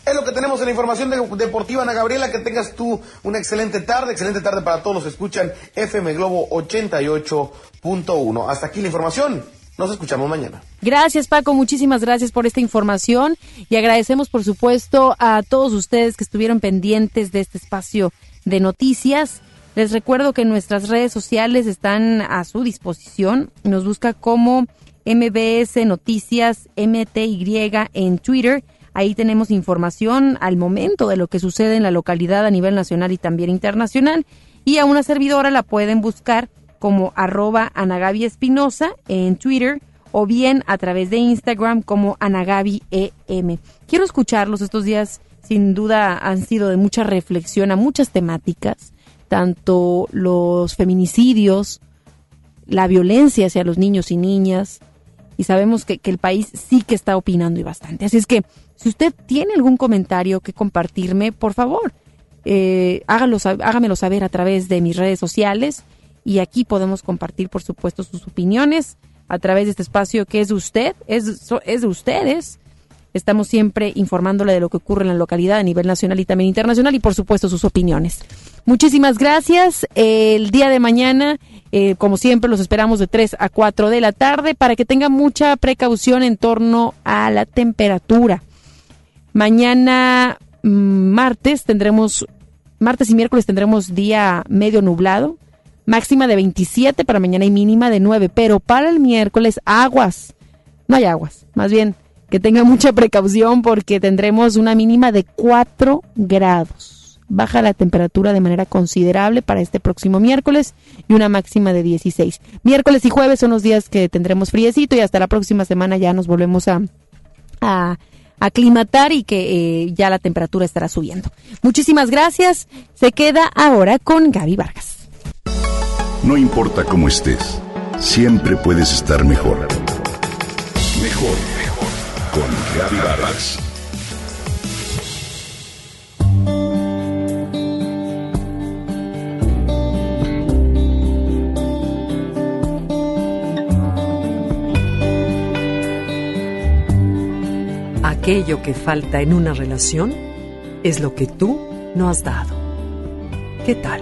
Es lo que tenemos en la información deportiva, Ana Gabriela. Que tengas tú una excelente tarde, excelente tarde para todos los que escuchan FM Globo 88.1. Hasta aquí la información. Nos escuchamos mañana. Gracias Paco, muchísimas gracias por esta información y agradecemos por supuesto a todos ustedes que estuvieron pendientes de este espacio de noticias. Les recuerdo que nuestras redes sociales están a su disposición. Nos busca como MBS Noticias MTY en Twitter. Ahí tenemos información al momento de lo que sucede en la localidad a nivel nacional y también internacional. Y a una servidora la pueden buscar como arroba Anagabi Espinosa en Twitter o bien a través de Instagram como Anagabi EM. Quiero escucharlos estos días, sin duda han sido de mucha reflexión a muchas temáticas, tanto los feminicidios, la violencia hacia los niños y niñas, y sabemos que, el país sí que está opinando y bastante. Así es que si usted tiene algún comentario que compartirme, por favor, eh, hágalo, hágamelo saber a través de mis redes sociales y aquí podemos compartir, por supuesto, sus opiniones a través de este espacio que es de usted, es, es de ustedes. Estamos siempre informándole de lo que ocurre en la localidad a nivel nacional y también internacional y, por supuesto, sus opiniones. Muchísimas gracias. El día de mañana eh, como siempre, los esperamos de 3 a 4 de la tarde para que tengan mucha precaución en torno a la temperatura. Mañana, mm, martes, tendremos, martes y miércoles tendremos día medio nublado, máxima de 27 para mañana y mínima de 9, pero para el miércoles aguas, no hay aguas, más bien que tengan mucha precaución porque tendremos una mínima de 4 grados baja la temperatura de manera considerable para este próximo miércoles y una máxima de 16. Miércoles y jueves son los días que tendremos friecito y hasta la próxima semana ya nos volvemos a, a, aclimatar y que eh, ya la temperatura estará subiendo. Muchísimas gracias. Se queda ahora con Gaby Vargas. No importa cómo estés, siempre puedes estar mejor. Mejor, mejor. Con Gaby Vargas. Aquello que falta en una relación es lo que tú no has dado. ¿Qué tal?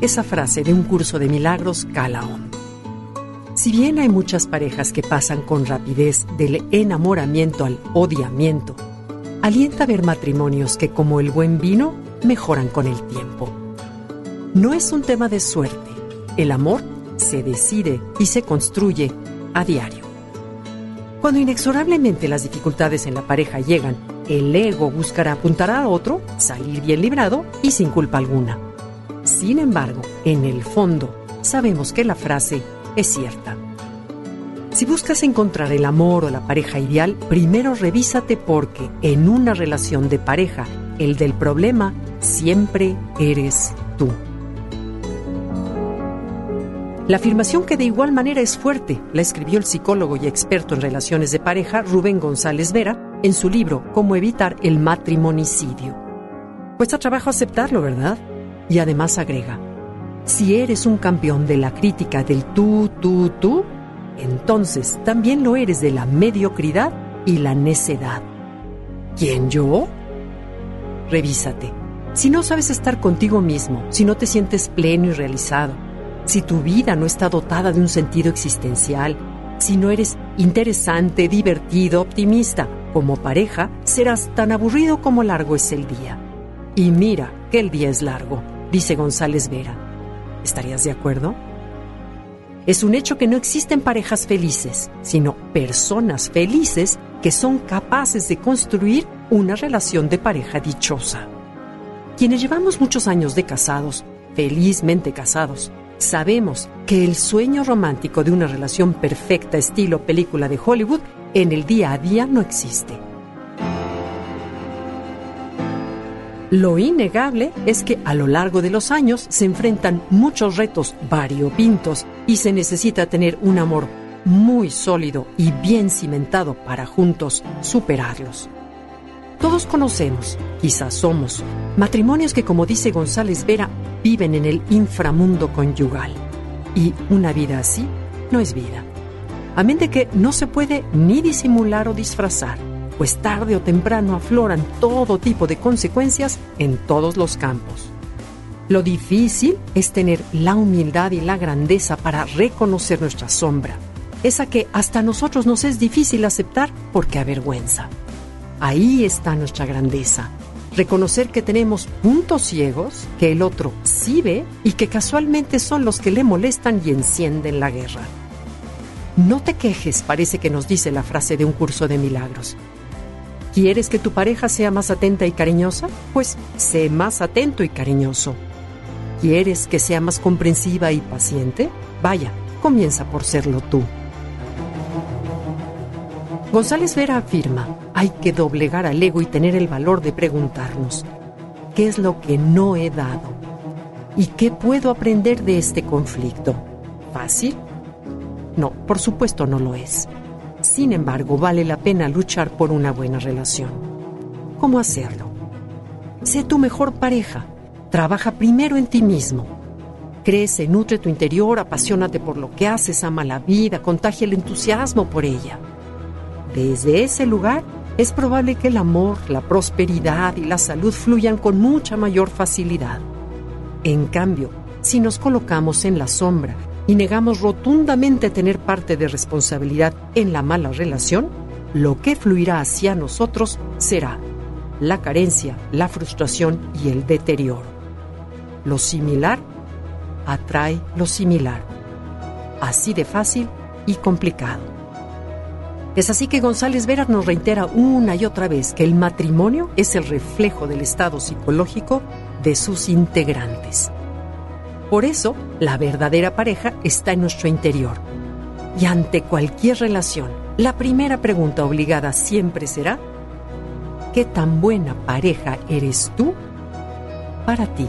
Esa frase de un curso de milagros cala hondo. Si bien hay muchas parejas que pasan con rapidez del enamoramiento al odiamiento, alienta ver matrimonios que como el buen vino mejoran con el tiempo. No es un tema de suerte. El amor se decide y se construye a diario. Cuando inexorablemente las dificultades en la pareja llegan, el ego buscará apuntar a otro, salir bien librado y sin culpa alguna. Sin embargo, en el fondo, sabemos que la frase es cierta. Si buscas encontrar el amor o la pareja ideal, primero revísate porque en una relación de pareja, el del problema siempre eres tú. La afirmación que de igual manera es fuerte la escribió el psicólogo y experto en relaciones de pareja Rubén González Vera en su libro Cómo evitar el matrimonicidio. Cuesta trabajo aceptarlo, ¿verdad? Y además agrega, si eres un campeón de la crítica del tú, tú, tú, entonces también lo eres de la mediocridad y la necedad. ¿Quién yo? Revísate. Si no sabes estar contigo mismo, si no te sientes pleno y realizado, si tu vida no está dotada de un sentido existencial, si no eres interesante, divertido, optimista, como pareja, serás tan aburrido como largo es el día. Y mira que el día es largo, dice González Vera. ¿Estarías de acuerdo? Es un hecho que no existen parejas felices, sino personas felices que son capaces de construir una relación de pareja dichosa. Quienes llevamos muchos años de casados, felizmente casados, Sabemos que el sueño romántico de una relación perfecta estilo película de Hollywood en el día a día no existe. Lo innegable es que a lo largo de los años se enfrentan muchos retos variopintos y se necesita tener un amor muy sólido y bien cimentado para juntos superarlos. Todos conocemos, quizás somos, matrimonios que como dice González Vera, viven en el inframundo conyugal. Y una vida así no es vida. A mente que no se puede ni disimular o disfrazar, pues tarde o temprano afloran todo tipo de consecuencias en todos los campos. Lo difícil es tener la humildad y la grandeza para reconocer nuestra sombra, esa que hasta nosotros nos es difícil aceptar porque avergüenza. Ahí está nuestra grandeza, reconocer que tenemos puntos ciegos que el otro sí ve y que casualmente son los que le molestan y encienden la guerra. No te quejes, parece que nos dice la frase de un curso de milagros. ¿Quieres que tu pareja sea más atenta y cariñosa? Pues sé más atento y cariñoso. ¿Quieres que sea más comprensiva y paciente? Vaya, comienza por serlo tú. González Vera afirma, hay que doblegar al ego y tener el valor de preguntarnos, ¿qué es lo que no he dado? ¿Y qué puedo aprender de este conflicto? ¿Fácil? No, por supuesto no lo es. Sin embargo, vale la pena luchar por una buena relación. ¿Cómo hacerlo? Sé tu mejor pareja. Trabaja primero en ti mismo. Crece, nutre tu interior, apasionate por lo que haces, ama la vida, contagia el entusiasmo por ella. Desde ese lugar es probable que el amor, la prosperidad y la salud fluyan con mucha mayor facilidad. En cambio, si nos colocamos en la sombra y negamos rotundamente tener parte de responsabilidad en la mala relación, lo que fluirá hacia nosotros será la carencia, la frustración y el deterioro. Lo similar atrae lo similar. Así de fácil y complicado. Es así que González Vera nos reitera una y otra vez que el matrimonio es el reflejo del estado psicológico de sus integrantes. Por eso, la verdadera pareja está en nuestro interior. Y ante cualquier relación, la primera pregunta obligada siempre será, ¿qué tan buena pareja eres tú para ti?